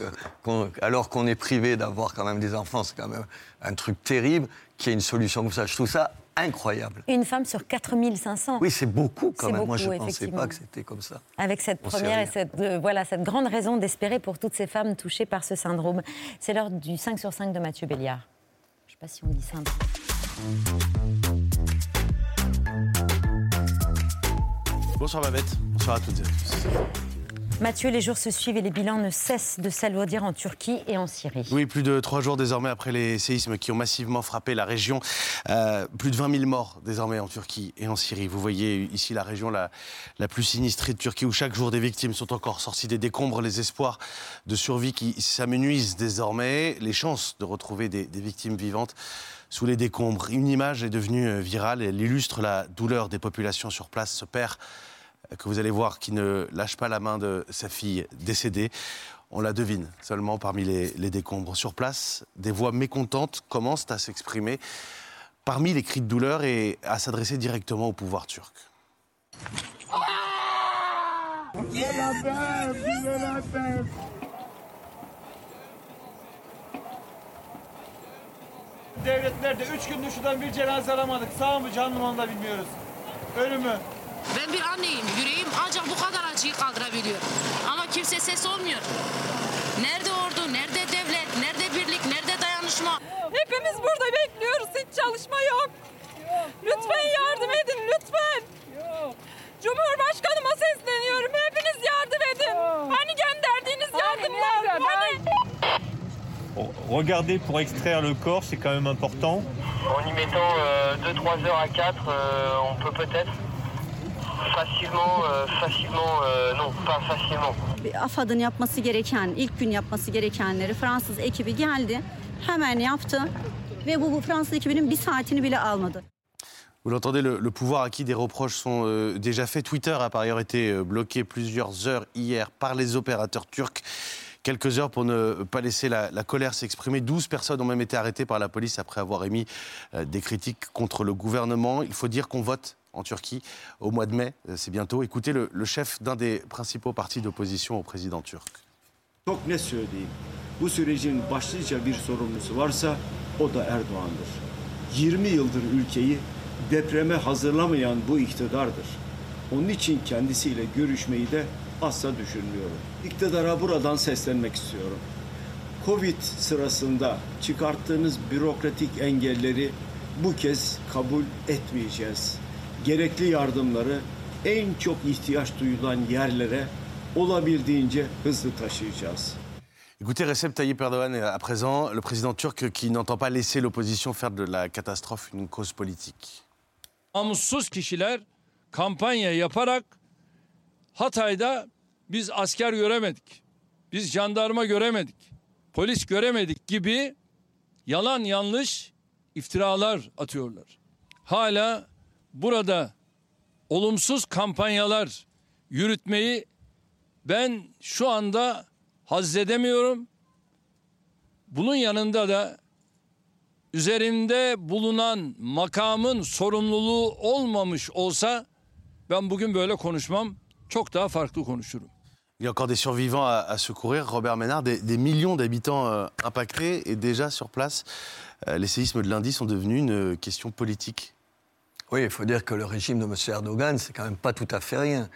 [SPEAKER 11] que- alors qu'on est privé d'avoir quand même des enfants, c'est quand même un truc terrible, qu'il y ait une solution comme ça. Je trouve ça incroyable.
[SPEAKER 1] Une femme sur 4500.
[SPEAKER 11] Oui, c'est beaucoup quand même. Moi, je ne
[SPEAKER 1] beaucoup,
[SPEAKER 11] pensais
[SPEAKER 1] effectivement.
[SPEAKER 11] pas que c'était comme ça.
[SPEAKER 1] Avec cette
[SPEAKER 11] On
[SPEAKER 1] première et cette, euh, voilà, cette grande raison d'espérer pour toutes ces femmes touchées par ce syndrome. C'est l'heure du 5 sur 5 de Mathieu Béliard. Je ne sais pas si on dit syndrome.
[SPEAKER 5] Bonsoir Babette, bonsoir à toutes et à tous.
[SPEAKER 1] Mathieu, les jours se suivent et les bilans ne cessent de s'alourdir en Turquie et en Syrie.
[SPEAKER 5] Oui, plus de trois jours désormais après les séismes qui ont massivement frappé la région. Euh, plus de 20 000 morts désormais en Turquie et en Syrie. Vous voyez ici la région la, plus sinistrée de Turquie où chaque jour des victimes sont encore sorties des décombres. Les espoirs de survie qui s'amenuisent désormais. Les chances de retrouver des, victimes vivantes sous les décombres. Une image est devenue virale elle illustre la douleur des populations sur place. Ce père que vous allez voir qui ne lâche pas la main de sa fille décédée. On la devine seulement parmi les, décombres. Sur place, des voix mécontentes commencent à s'exprimer parmi les cris de douleur et à s'adresser directement au pouvoir turc.
[SPEAKER 18] Devletlerde gündür şuradan bir cenaze alamadık. Sağ mı canlı mı onu da bilmiyoruz. Ölümü.
[SPEAKER 19] Ben bir anneyim. Yüreğim ancak bu kadar acıyı kaldırabiliyor. Ama kimse ses olmuyor. Nerede ordu, nerede devlet, nerede birlik, nerede dayanışma?
[SPEAKER 20] Hepimiz burada bekliyoruz. Hiç çalışma yok. Lütfen yardım edin lütfen. Cumhurbaşkanıma sesleniyorum. Hepiniz yardım edin. Hani gönderdiğiniz yardımlar? Hani?
[SPEAKER 18] Bon, regardez pour extraire le corps, c'est quand même important.
[SPEAKER 21] En y mettant 2-3 heures à 4, euh, on peut peut-être facilement, euh, facilement, euh, non, pas facilement.
[SPEAKER 22] AFAD'ın yapması gereken, ilk gün yapması gerekenleri Fransız ekibi geldi, hemen yaptı ve bu, bu Fransız ekibinin bir saatini bile almadı.
[SPEAKER 5] Vous l'entendez, le, le pouvoir à qui des reproches sont euh, déjà faits. Twitter a par ailleurs été euh, bloqué plusieurs heures hier par les opérateurs turcs. Quelques heures pour ne pas laisser la, la colère s'exprimer. 12 personnes ont même été arrêtées par la police après avoir émis euh, des critiques contre le gouvernement. Il faut dire qu'on vote en Turquie au mois de mai, euh, c'est bientôt. Écoutez le, le chef d'un des principaux partis d'opposition au président turc.
[SPEAKER 23] Çok net söyleyeyim. Bu sürecin başlıca bir sorumlusu varsa o da Erdoğan'dır. 20 yıldır ülkeyi depreme hazırlamayan bu iktidardır. Onun için kendisiyle görüşmeyi de asla düşünmüyorum. İktidara buradan seslenmek istiyorum. Covid sırasında çıkarttığınız bürokratik engelleri bu kez kabul etmeyeceğiz. Gerekli yardımları en çok ihtiyaç duyulan yerlere olabildiğince hızlı taşıyacağız.
[SPEAKER 5] Écoutez Recep Tayyip Erdogan à présent, le président turc qui n'entend pas laisser l'opposition faire de la catastrophe une cause politique.
[SPEAKER 24] Namussuz kişiler kampanya yaparak Hatay'da biz asker göremedik. Biz jandarma göremedik. Polis göremedik gibi yalan yanlış iftiralar atıyorlar. Hala burada olumsuz kampanyalar yürütmeyi ben şu anda hazledemiyorum. Bunun yanında da üzerimde bulunan makamın sorumluluğu olmamış olsa ben bugün böyle konuşmam. Çok daha farklı konuşurum.
[SPEAKER 5] Il y a encore des survivants à, à secourir. Robert Ménard, des, des millions d'habitants euh, impactés et déjà sur place, euh, les séismes de lundi sont devenus une euh, question politique.
[SPEAKER 11] Oui, il faut dire que le régime de M. Erdogan, c'est quand même pas tout à fait rien.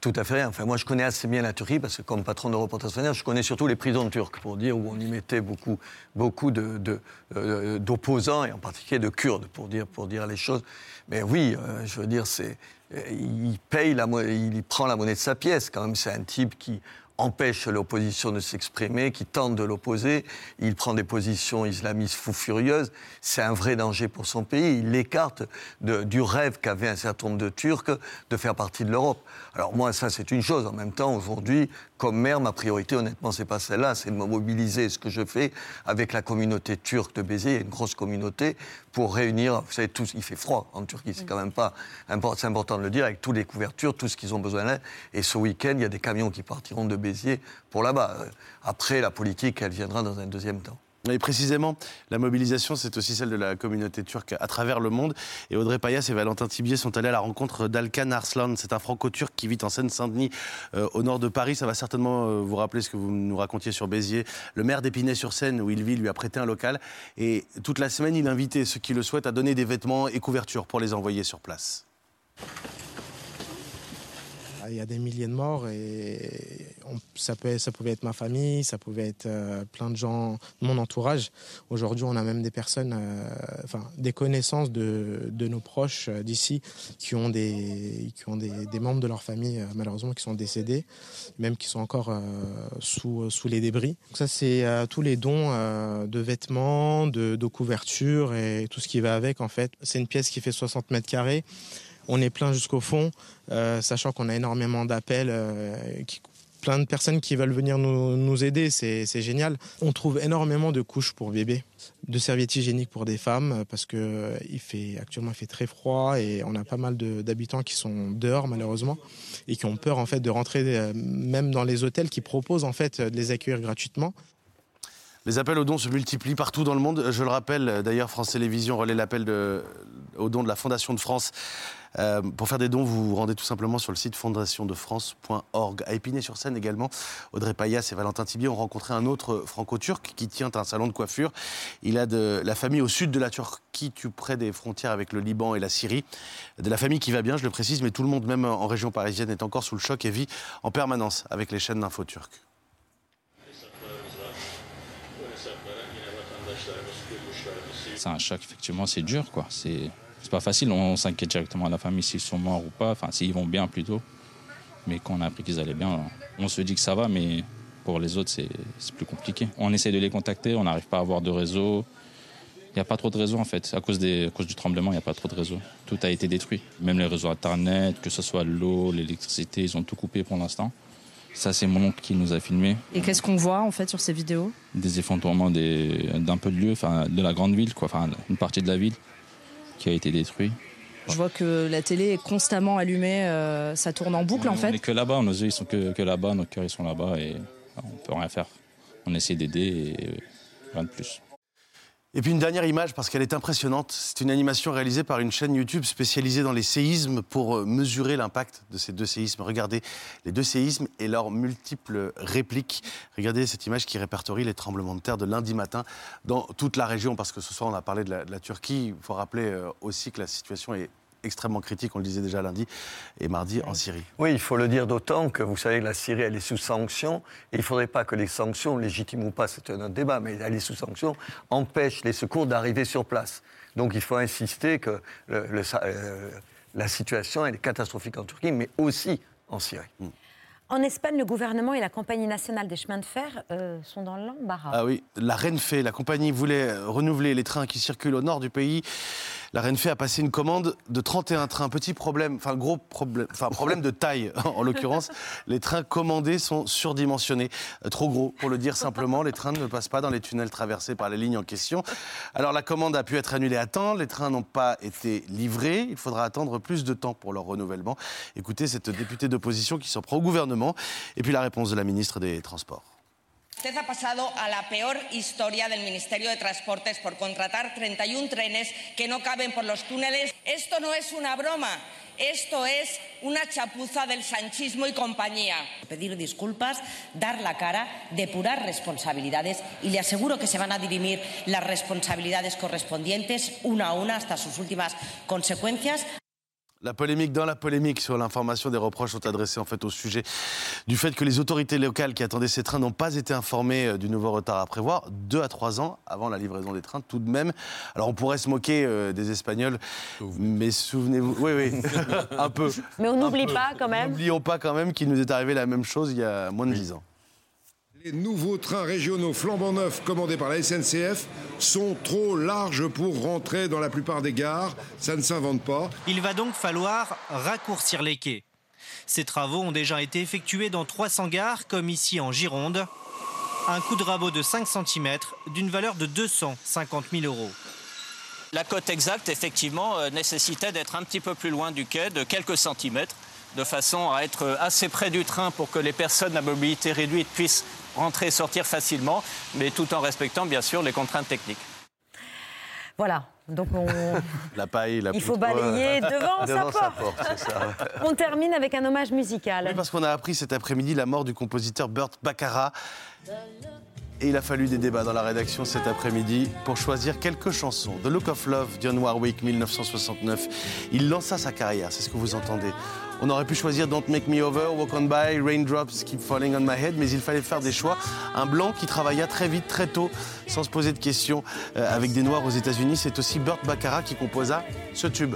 [SPEAKER 11] Tout à fait rien. Enfin, moi, je connais assez bien la Turquie parce que, comme patron de Reporters Sans je connais surtout les prisons turques, pour dire où on y mettait beaucoup, beaucoup euh, d'opposants et en particulier de Kurdes, pour dire, pour dire les choses. Mais oui, euh, je veux dire, c'est, euh, il paye il prend la monnaie de sa pièce. Quand même, c'est un type qui empêche l'opposition de s'exprimer, qui tente de l'opposer. Il prend des positions islamistes fou furieuses. C'est un vrai danger pour son pays. Il l'écarte du rêve qu'avait un certain nombre de Turcs de faire partie de l'Europe. Alors moi, ça c'est une chose. En même temps, aujourd'hui, comme maire, ma priorité, honnêtement, c'est pas celle-là, c'est de me mobiliser ce que je fais avec la communauté turque de Béziers, il y a une grosse communauté, pour réunir, vous savez, tous, il fait froid en Turquie, c'est quand même pas, import- c'est important de le dire, avec toutes les couvertures, tout ce qu'ils ont besoin là. Et ce week-end, il y a des camions qui partiront de pour là-bas. Après, la politique, elle viendra dans un deuxième temps.
[SPEAKER 5] Et précisément, la mobilisation, c'est aussi celle de la communauté turque à travers le monde. Et Audrey Payas et Valentin Tibier sont allés à la rencontre d'Alkan Arslan. C'est un franco-turc qui vit en Seine-Saint-Denis, euh, au nord de Paris. Ça va certainement euh, vous rappeler ce que vous nous racontiez sur Béziers. Le maire d'Épinay-sur-Seine, où il vit, lui a prêté un local. Et toute la semaine, il invitait ceux qui le souhaitent à donner des vêtements et couvertures pour les envoyer sur place.
[SPEAKER 25] Il y a des milliers de morts et ça, pouvait être ma famille, ça pouvait être euh, plein de gens mon entourage. Aujourd'hui, on a même des personnes, euh, enfin des connaissances de, de nos proches euh, d'ici qui ont, des, qui ont des, membres de leur famille malheureusement qui sont décédés, même qui sont encore sous, sous les débris. Donc ça, c'est tous les dons de vêtements, de, de couvertures et tout ce qui va avec en fait. C'est une pièce qui fait 60 mètres carrés. On est plein jusqu'au fond, euh, sachant qu'on a énormément d'appels, euh, plein de personnes qui veulent venir nous, aider, c'est génial. On trouve énormément de couches pour bébés, de serviettes hygiéniques pour des femmes, parce que euh, il fait actuellement fait très froid et on a pas mal d'habitants qui sont dehors malheureusement et qui ont peur en fait de rentrer même dans les hôtels qui proposent en fait de les accueillir gratuitement.
[SPEAKER 5] Les appels aux dons se multiplient partout dans le monde. Je le rappelle, d'ailleurs, France Télévisions relaie l'appel aux dons de la Fondation de France. Euh, pour faire des dons, vous vous rendez tout simplement sur le site fondationdefrance.org. À Épinay-sur-Seine également, Audrey Payas et Valentin Tibier ont rencontré un autre franco-turc qui tient un salon de coiffure. Il a de la famille au sud de la Turquie, tout près des frontières avec le Liban et la Syrie. De la famille qui va bien, je le précise, mais tout le monde, même en région parisienne, est encore sous le choc et vit en permanence avec les chaînes d'info turques.
[SPEAKER 26] C'est un choc, effectivement, c'est dur, quoi. C'est c'est pas facile. On s'inquiète directement à la famille s'ils sont morts ou pas, enfin, s'ils vont bien plutôt. Mais quand on a appris qu'ils allaient bien, on se dit que ça va, mais pour les autres, c'est plus compliqué. On essaie de les contacter, on n'arrive pas à avoir de réseau. Il n'y a pas trop de réseau, en fait. À cause, des, à cause du tremblement, il n'y a pas trop de réseau. Tout a été détruit. Même les réseaux Internet, que ce soit l'eau, l'électricité, ils ont tout coupé pour l'instant. Ça, c'est mon oncle qui nous a filmé.
[SPEAKER 27] Et qu'est-ce qu'on voit en fait sur ces vidéos?
[SPEAKER 26] Des effondrements d'un peu de lieu, enfin de la grande ville, quoi, enfin une partie de la ville qui a été détruite.
[SPEAKER 27] Je vois que la télé est constamment allumée, euh, ça tourne en boucle en
[SPEAKER 26] On
[SPEAKER 27] fait.
[SPEAKER 26] n'est que là-bas, nos yeux ils sont que, que là-bas, nos cœurs ils sont là-bas et on peut rien faire. On essaie d'aider et rien de plus.
[SPEAKER 5] Et puis une dernière image, parce qu'elle est impressionnante. C'est une animation réalisée par une chaîne YouTube spécialisée dans les séismes pour euh, mesurer l'impact de ces deux séismes. Regardez les deux séismes et leurs multiples répliques. Regardez cette image qui répertorie les tremblements de terre de lundi matin dans toute la région, parce que ce soir on a parlé de la, Turquie. Il faut rappeler euh, aussi que la situation est extrêmement critique, on le disait déjà lundi et mardi en Syrie.
[SPEAKER 11] Oui, il faut le dire d'autant que vous savez que la Syrie, elle est sous sanctions. Et il ne faudrait pas que les sanctions, légitimes ou pas, c'est un autre débat, mais elle est sous sanctions, empêchent les secours d'arriver sur place. Donc il faut insister que le- le- euh, la situation elle est catastrophique en Turquie, mais aussi en Syrie.
[SPEAKER 1] En Espagne, le gouvernement et la Compagnie nationale des chemins de fer euh, sont dans l'embarras.
[SPEAKER 5] Ah oui, la Renfe, la compagnie voulait renouveler les trains qui circulent au nord du pays. La Renfe a passé une commande de 31 trains. Petit problème, enfin gros problème, enfin problème de taille en l'occurrence. Les trains commandés sont surdimensionnés, Euh, trop gros pour le dire simplement. Les trains ne passent pas dans les tunnels traversés par les lignes en question. Alors la commande a pu être annulée à temps. Les trains n'ont pas été livrés. Il faudra attendre plus de temps pour leur renouvellement. Écoutez cette députée d'opposition qui s'en prend au gouvernement. Et puis la réponse de la ministre des Transports.
[SPEAKER 28] Usted a pasado a la peor historia del Ministerio de Transportes por contratar 31 trenes que no caben por los túneles. Esto no es una broma, esto es una chapuza del sanchismo y compañía.
[SPEAKER 29] Pedir disculpas, dar la cara, depurar responsabilidades y le aseguro que se van a dirimir las responsabilidades correspondientes una a una hasta sus últimas consecuencias.
[SPEAKER 5] La polémique dans la polémique sur l'information des reproches sont adressés en fait au sujet du fait que les autorités locales qui attendaient ces trains n'ont pas été informées euh, du nouveau retard à prévoir, deux à trois ans avant la livraison des trains tout de même. Alors on pourrait se moquer euh, des Espagnols, mais souvenez-vous, oui oui, un peu.
[SPEAKER 1] Mais on n'oublie pas quand même.
[SPEAKER 5] N'oublions pas quand même qu'il nous est arrivé la même chose il y a moins de dix ans.
[SPEAKER 30] Les nouveaux trains régionaux flambant neufs commandés par la SNCF sont trop larges pour rentrer dans la plupart des gares. Ça ne s'invente pas.
[SPEAKER 31] Il va donc falloir raccourcir les quais. Ces travaux ont déjà été effectués dans 300 gares, comme ici en Gironde. Un coup de rabot de 5 cm d'une valeur de 250 000 euros.
[SPEAKER 32] La cote exacte, effectivement, euh, nécessitait d'être un petit peu plus loin du quai, de quelques centimètres, de façon à être euh, assez près du train pour que les personnes à mobilité réduite puissent rentrer et sortir facilement, mais tout en respectant, bien sûr, les contraintes techniques.
[SPEAKER 1] Voilà. Donc on,
[SPEAKER 5] La paille, la
[SPEAKER 1] il faut balayer devant,
[SPEAKER 5] Devant
[SPEAKER 1] sa
[SPEAKER 5] sa
[SPEAKER 1] porte.
[SPEAKER 5] ça, ouais.
[SPEAKER 1] On termine avec un hommage musical.
[SPEAKER 5] Oui, parce qu'on a appris cet après-midi la mort du compositeur Burt Baccarat. Et il a fallu des débats dans la rédaction cet après-midi pour choisir quelques chansons. The Look of Love, Dionne Warwick, 1969. Il lança sa carrière, c'est ce que vous entendez. On aurait pu choisir Don't Make Me Over, Walk On By, Raindrops Keep Falling On My Head, mais il fallait faire des choix. Un blanc qui travailla très vite, très tôt, sans se poser de questions, euh, avec des noirs aux États-Unis. C'est aussi Burt Baccarat qui composa ce tube.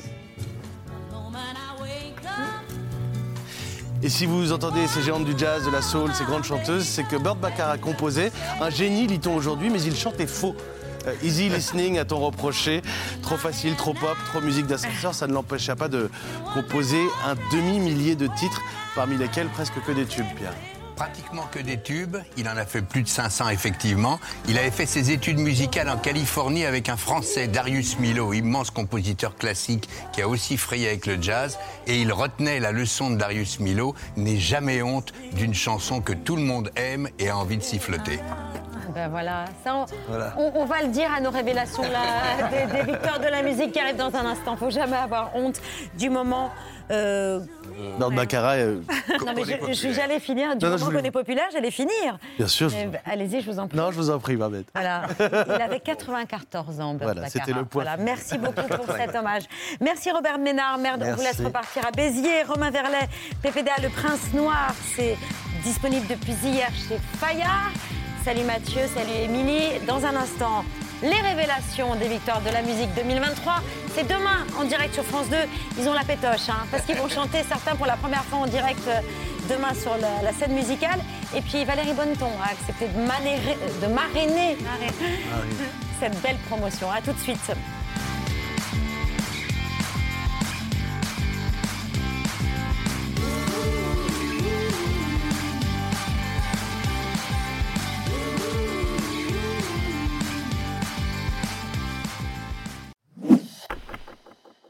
[SPEAKER 5] Et si vous entendez ces géantes du jazz, de la soul, ces grandes chanteuses, c'est que Burt Baccarat composait un génie, lit-on aujourd'hui, mais il chantait faux. Euh, easy listening, a-t-on reproché. Trop facile, trop pop, trop musique d'ascenseur, ça ne l'empêcha pas de composer un demi-millier de titres, parmi lesquels presque que des tubes, Pierre.
[SPEAKER 6] Pratiquement que des tubes. Il en a fait plus de 500 effectivement. Il avait fait ses études musicales en Californie avec un Français, Darius Milhaud, immense compositeur classique qui a aussi frayé avec le jazz. Et il retenait la leçon de Darius Milhaud n'aie jamais honte d'une chanson que tout le monde aime et a envie de siffloter.
[SPEAKER 1] Ben voilà, ça, on,
[SPEAKER 6] Voilà.
[SPEAKER 1] on- on va le dire à nos révélations là, des, des victoires de la musique qui arrivent dans un instant. Faut jamais avoir honte du moment. euh,
[SPEAKER 5] Burt Baccarat, euh,
[SPEAKER 1] non mais j'allais finir du
[SPEAKER 5] Non, non,
[SPEAKER 1] moment
[SPEAKER 5] voulais-
[SPEAKER 1] qu'on est populaire, j'allais finir.
[SPEAKER 5] Bien sûr.
[SPEAKER 1] Eh ben, Allez-y, je vous en prie.
[SPEAKER 5] Non, je vous en prie, Babette.
[SPEAKER 1] Voilà. Il avait 94 ans,
[SPEAKER 5] Voilà, c'était le point
[SPEAKER 1] Voilà. Merci beaucoup pour cet hommage. Merci Robert Ménard. Merde, on vous laisse repartir à Béziers. Romain Verlet, PPDA Le Prince Noir, c'est disponible depuis hier chez Fayard. Salut Mathieu, salut Émilie. Dans un instant, les révélations des victoires de la musique 2023. C'est demain en direct sur France 2. Ils ont la pétoche, hein, parce qu'ils vont chanter certains pour la première fois en direct euh, demain sur la, la scène musicale. Et puis Valérie Bonneton a accepté de, manérer- de marrainer cette belle promotion. A tout de suite.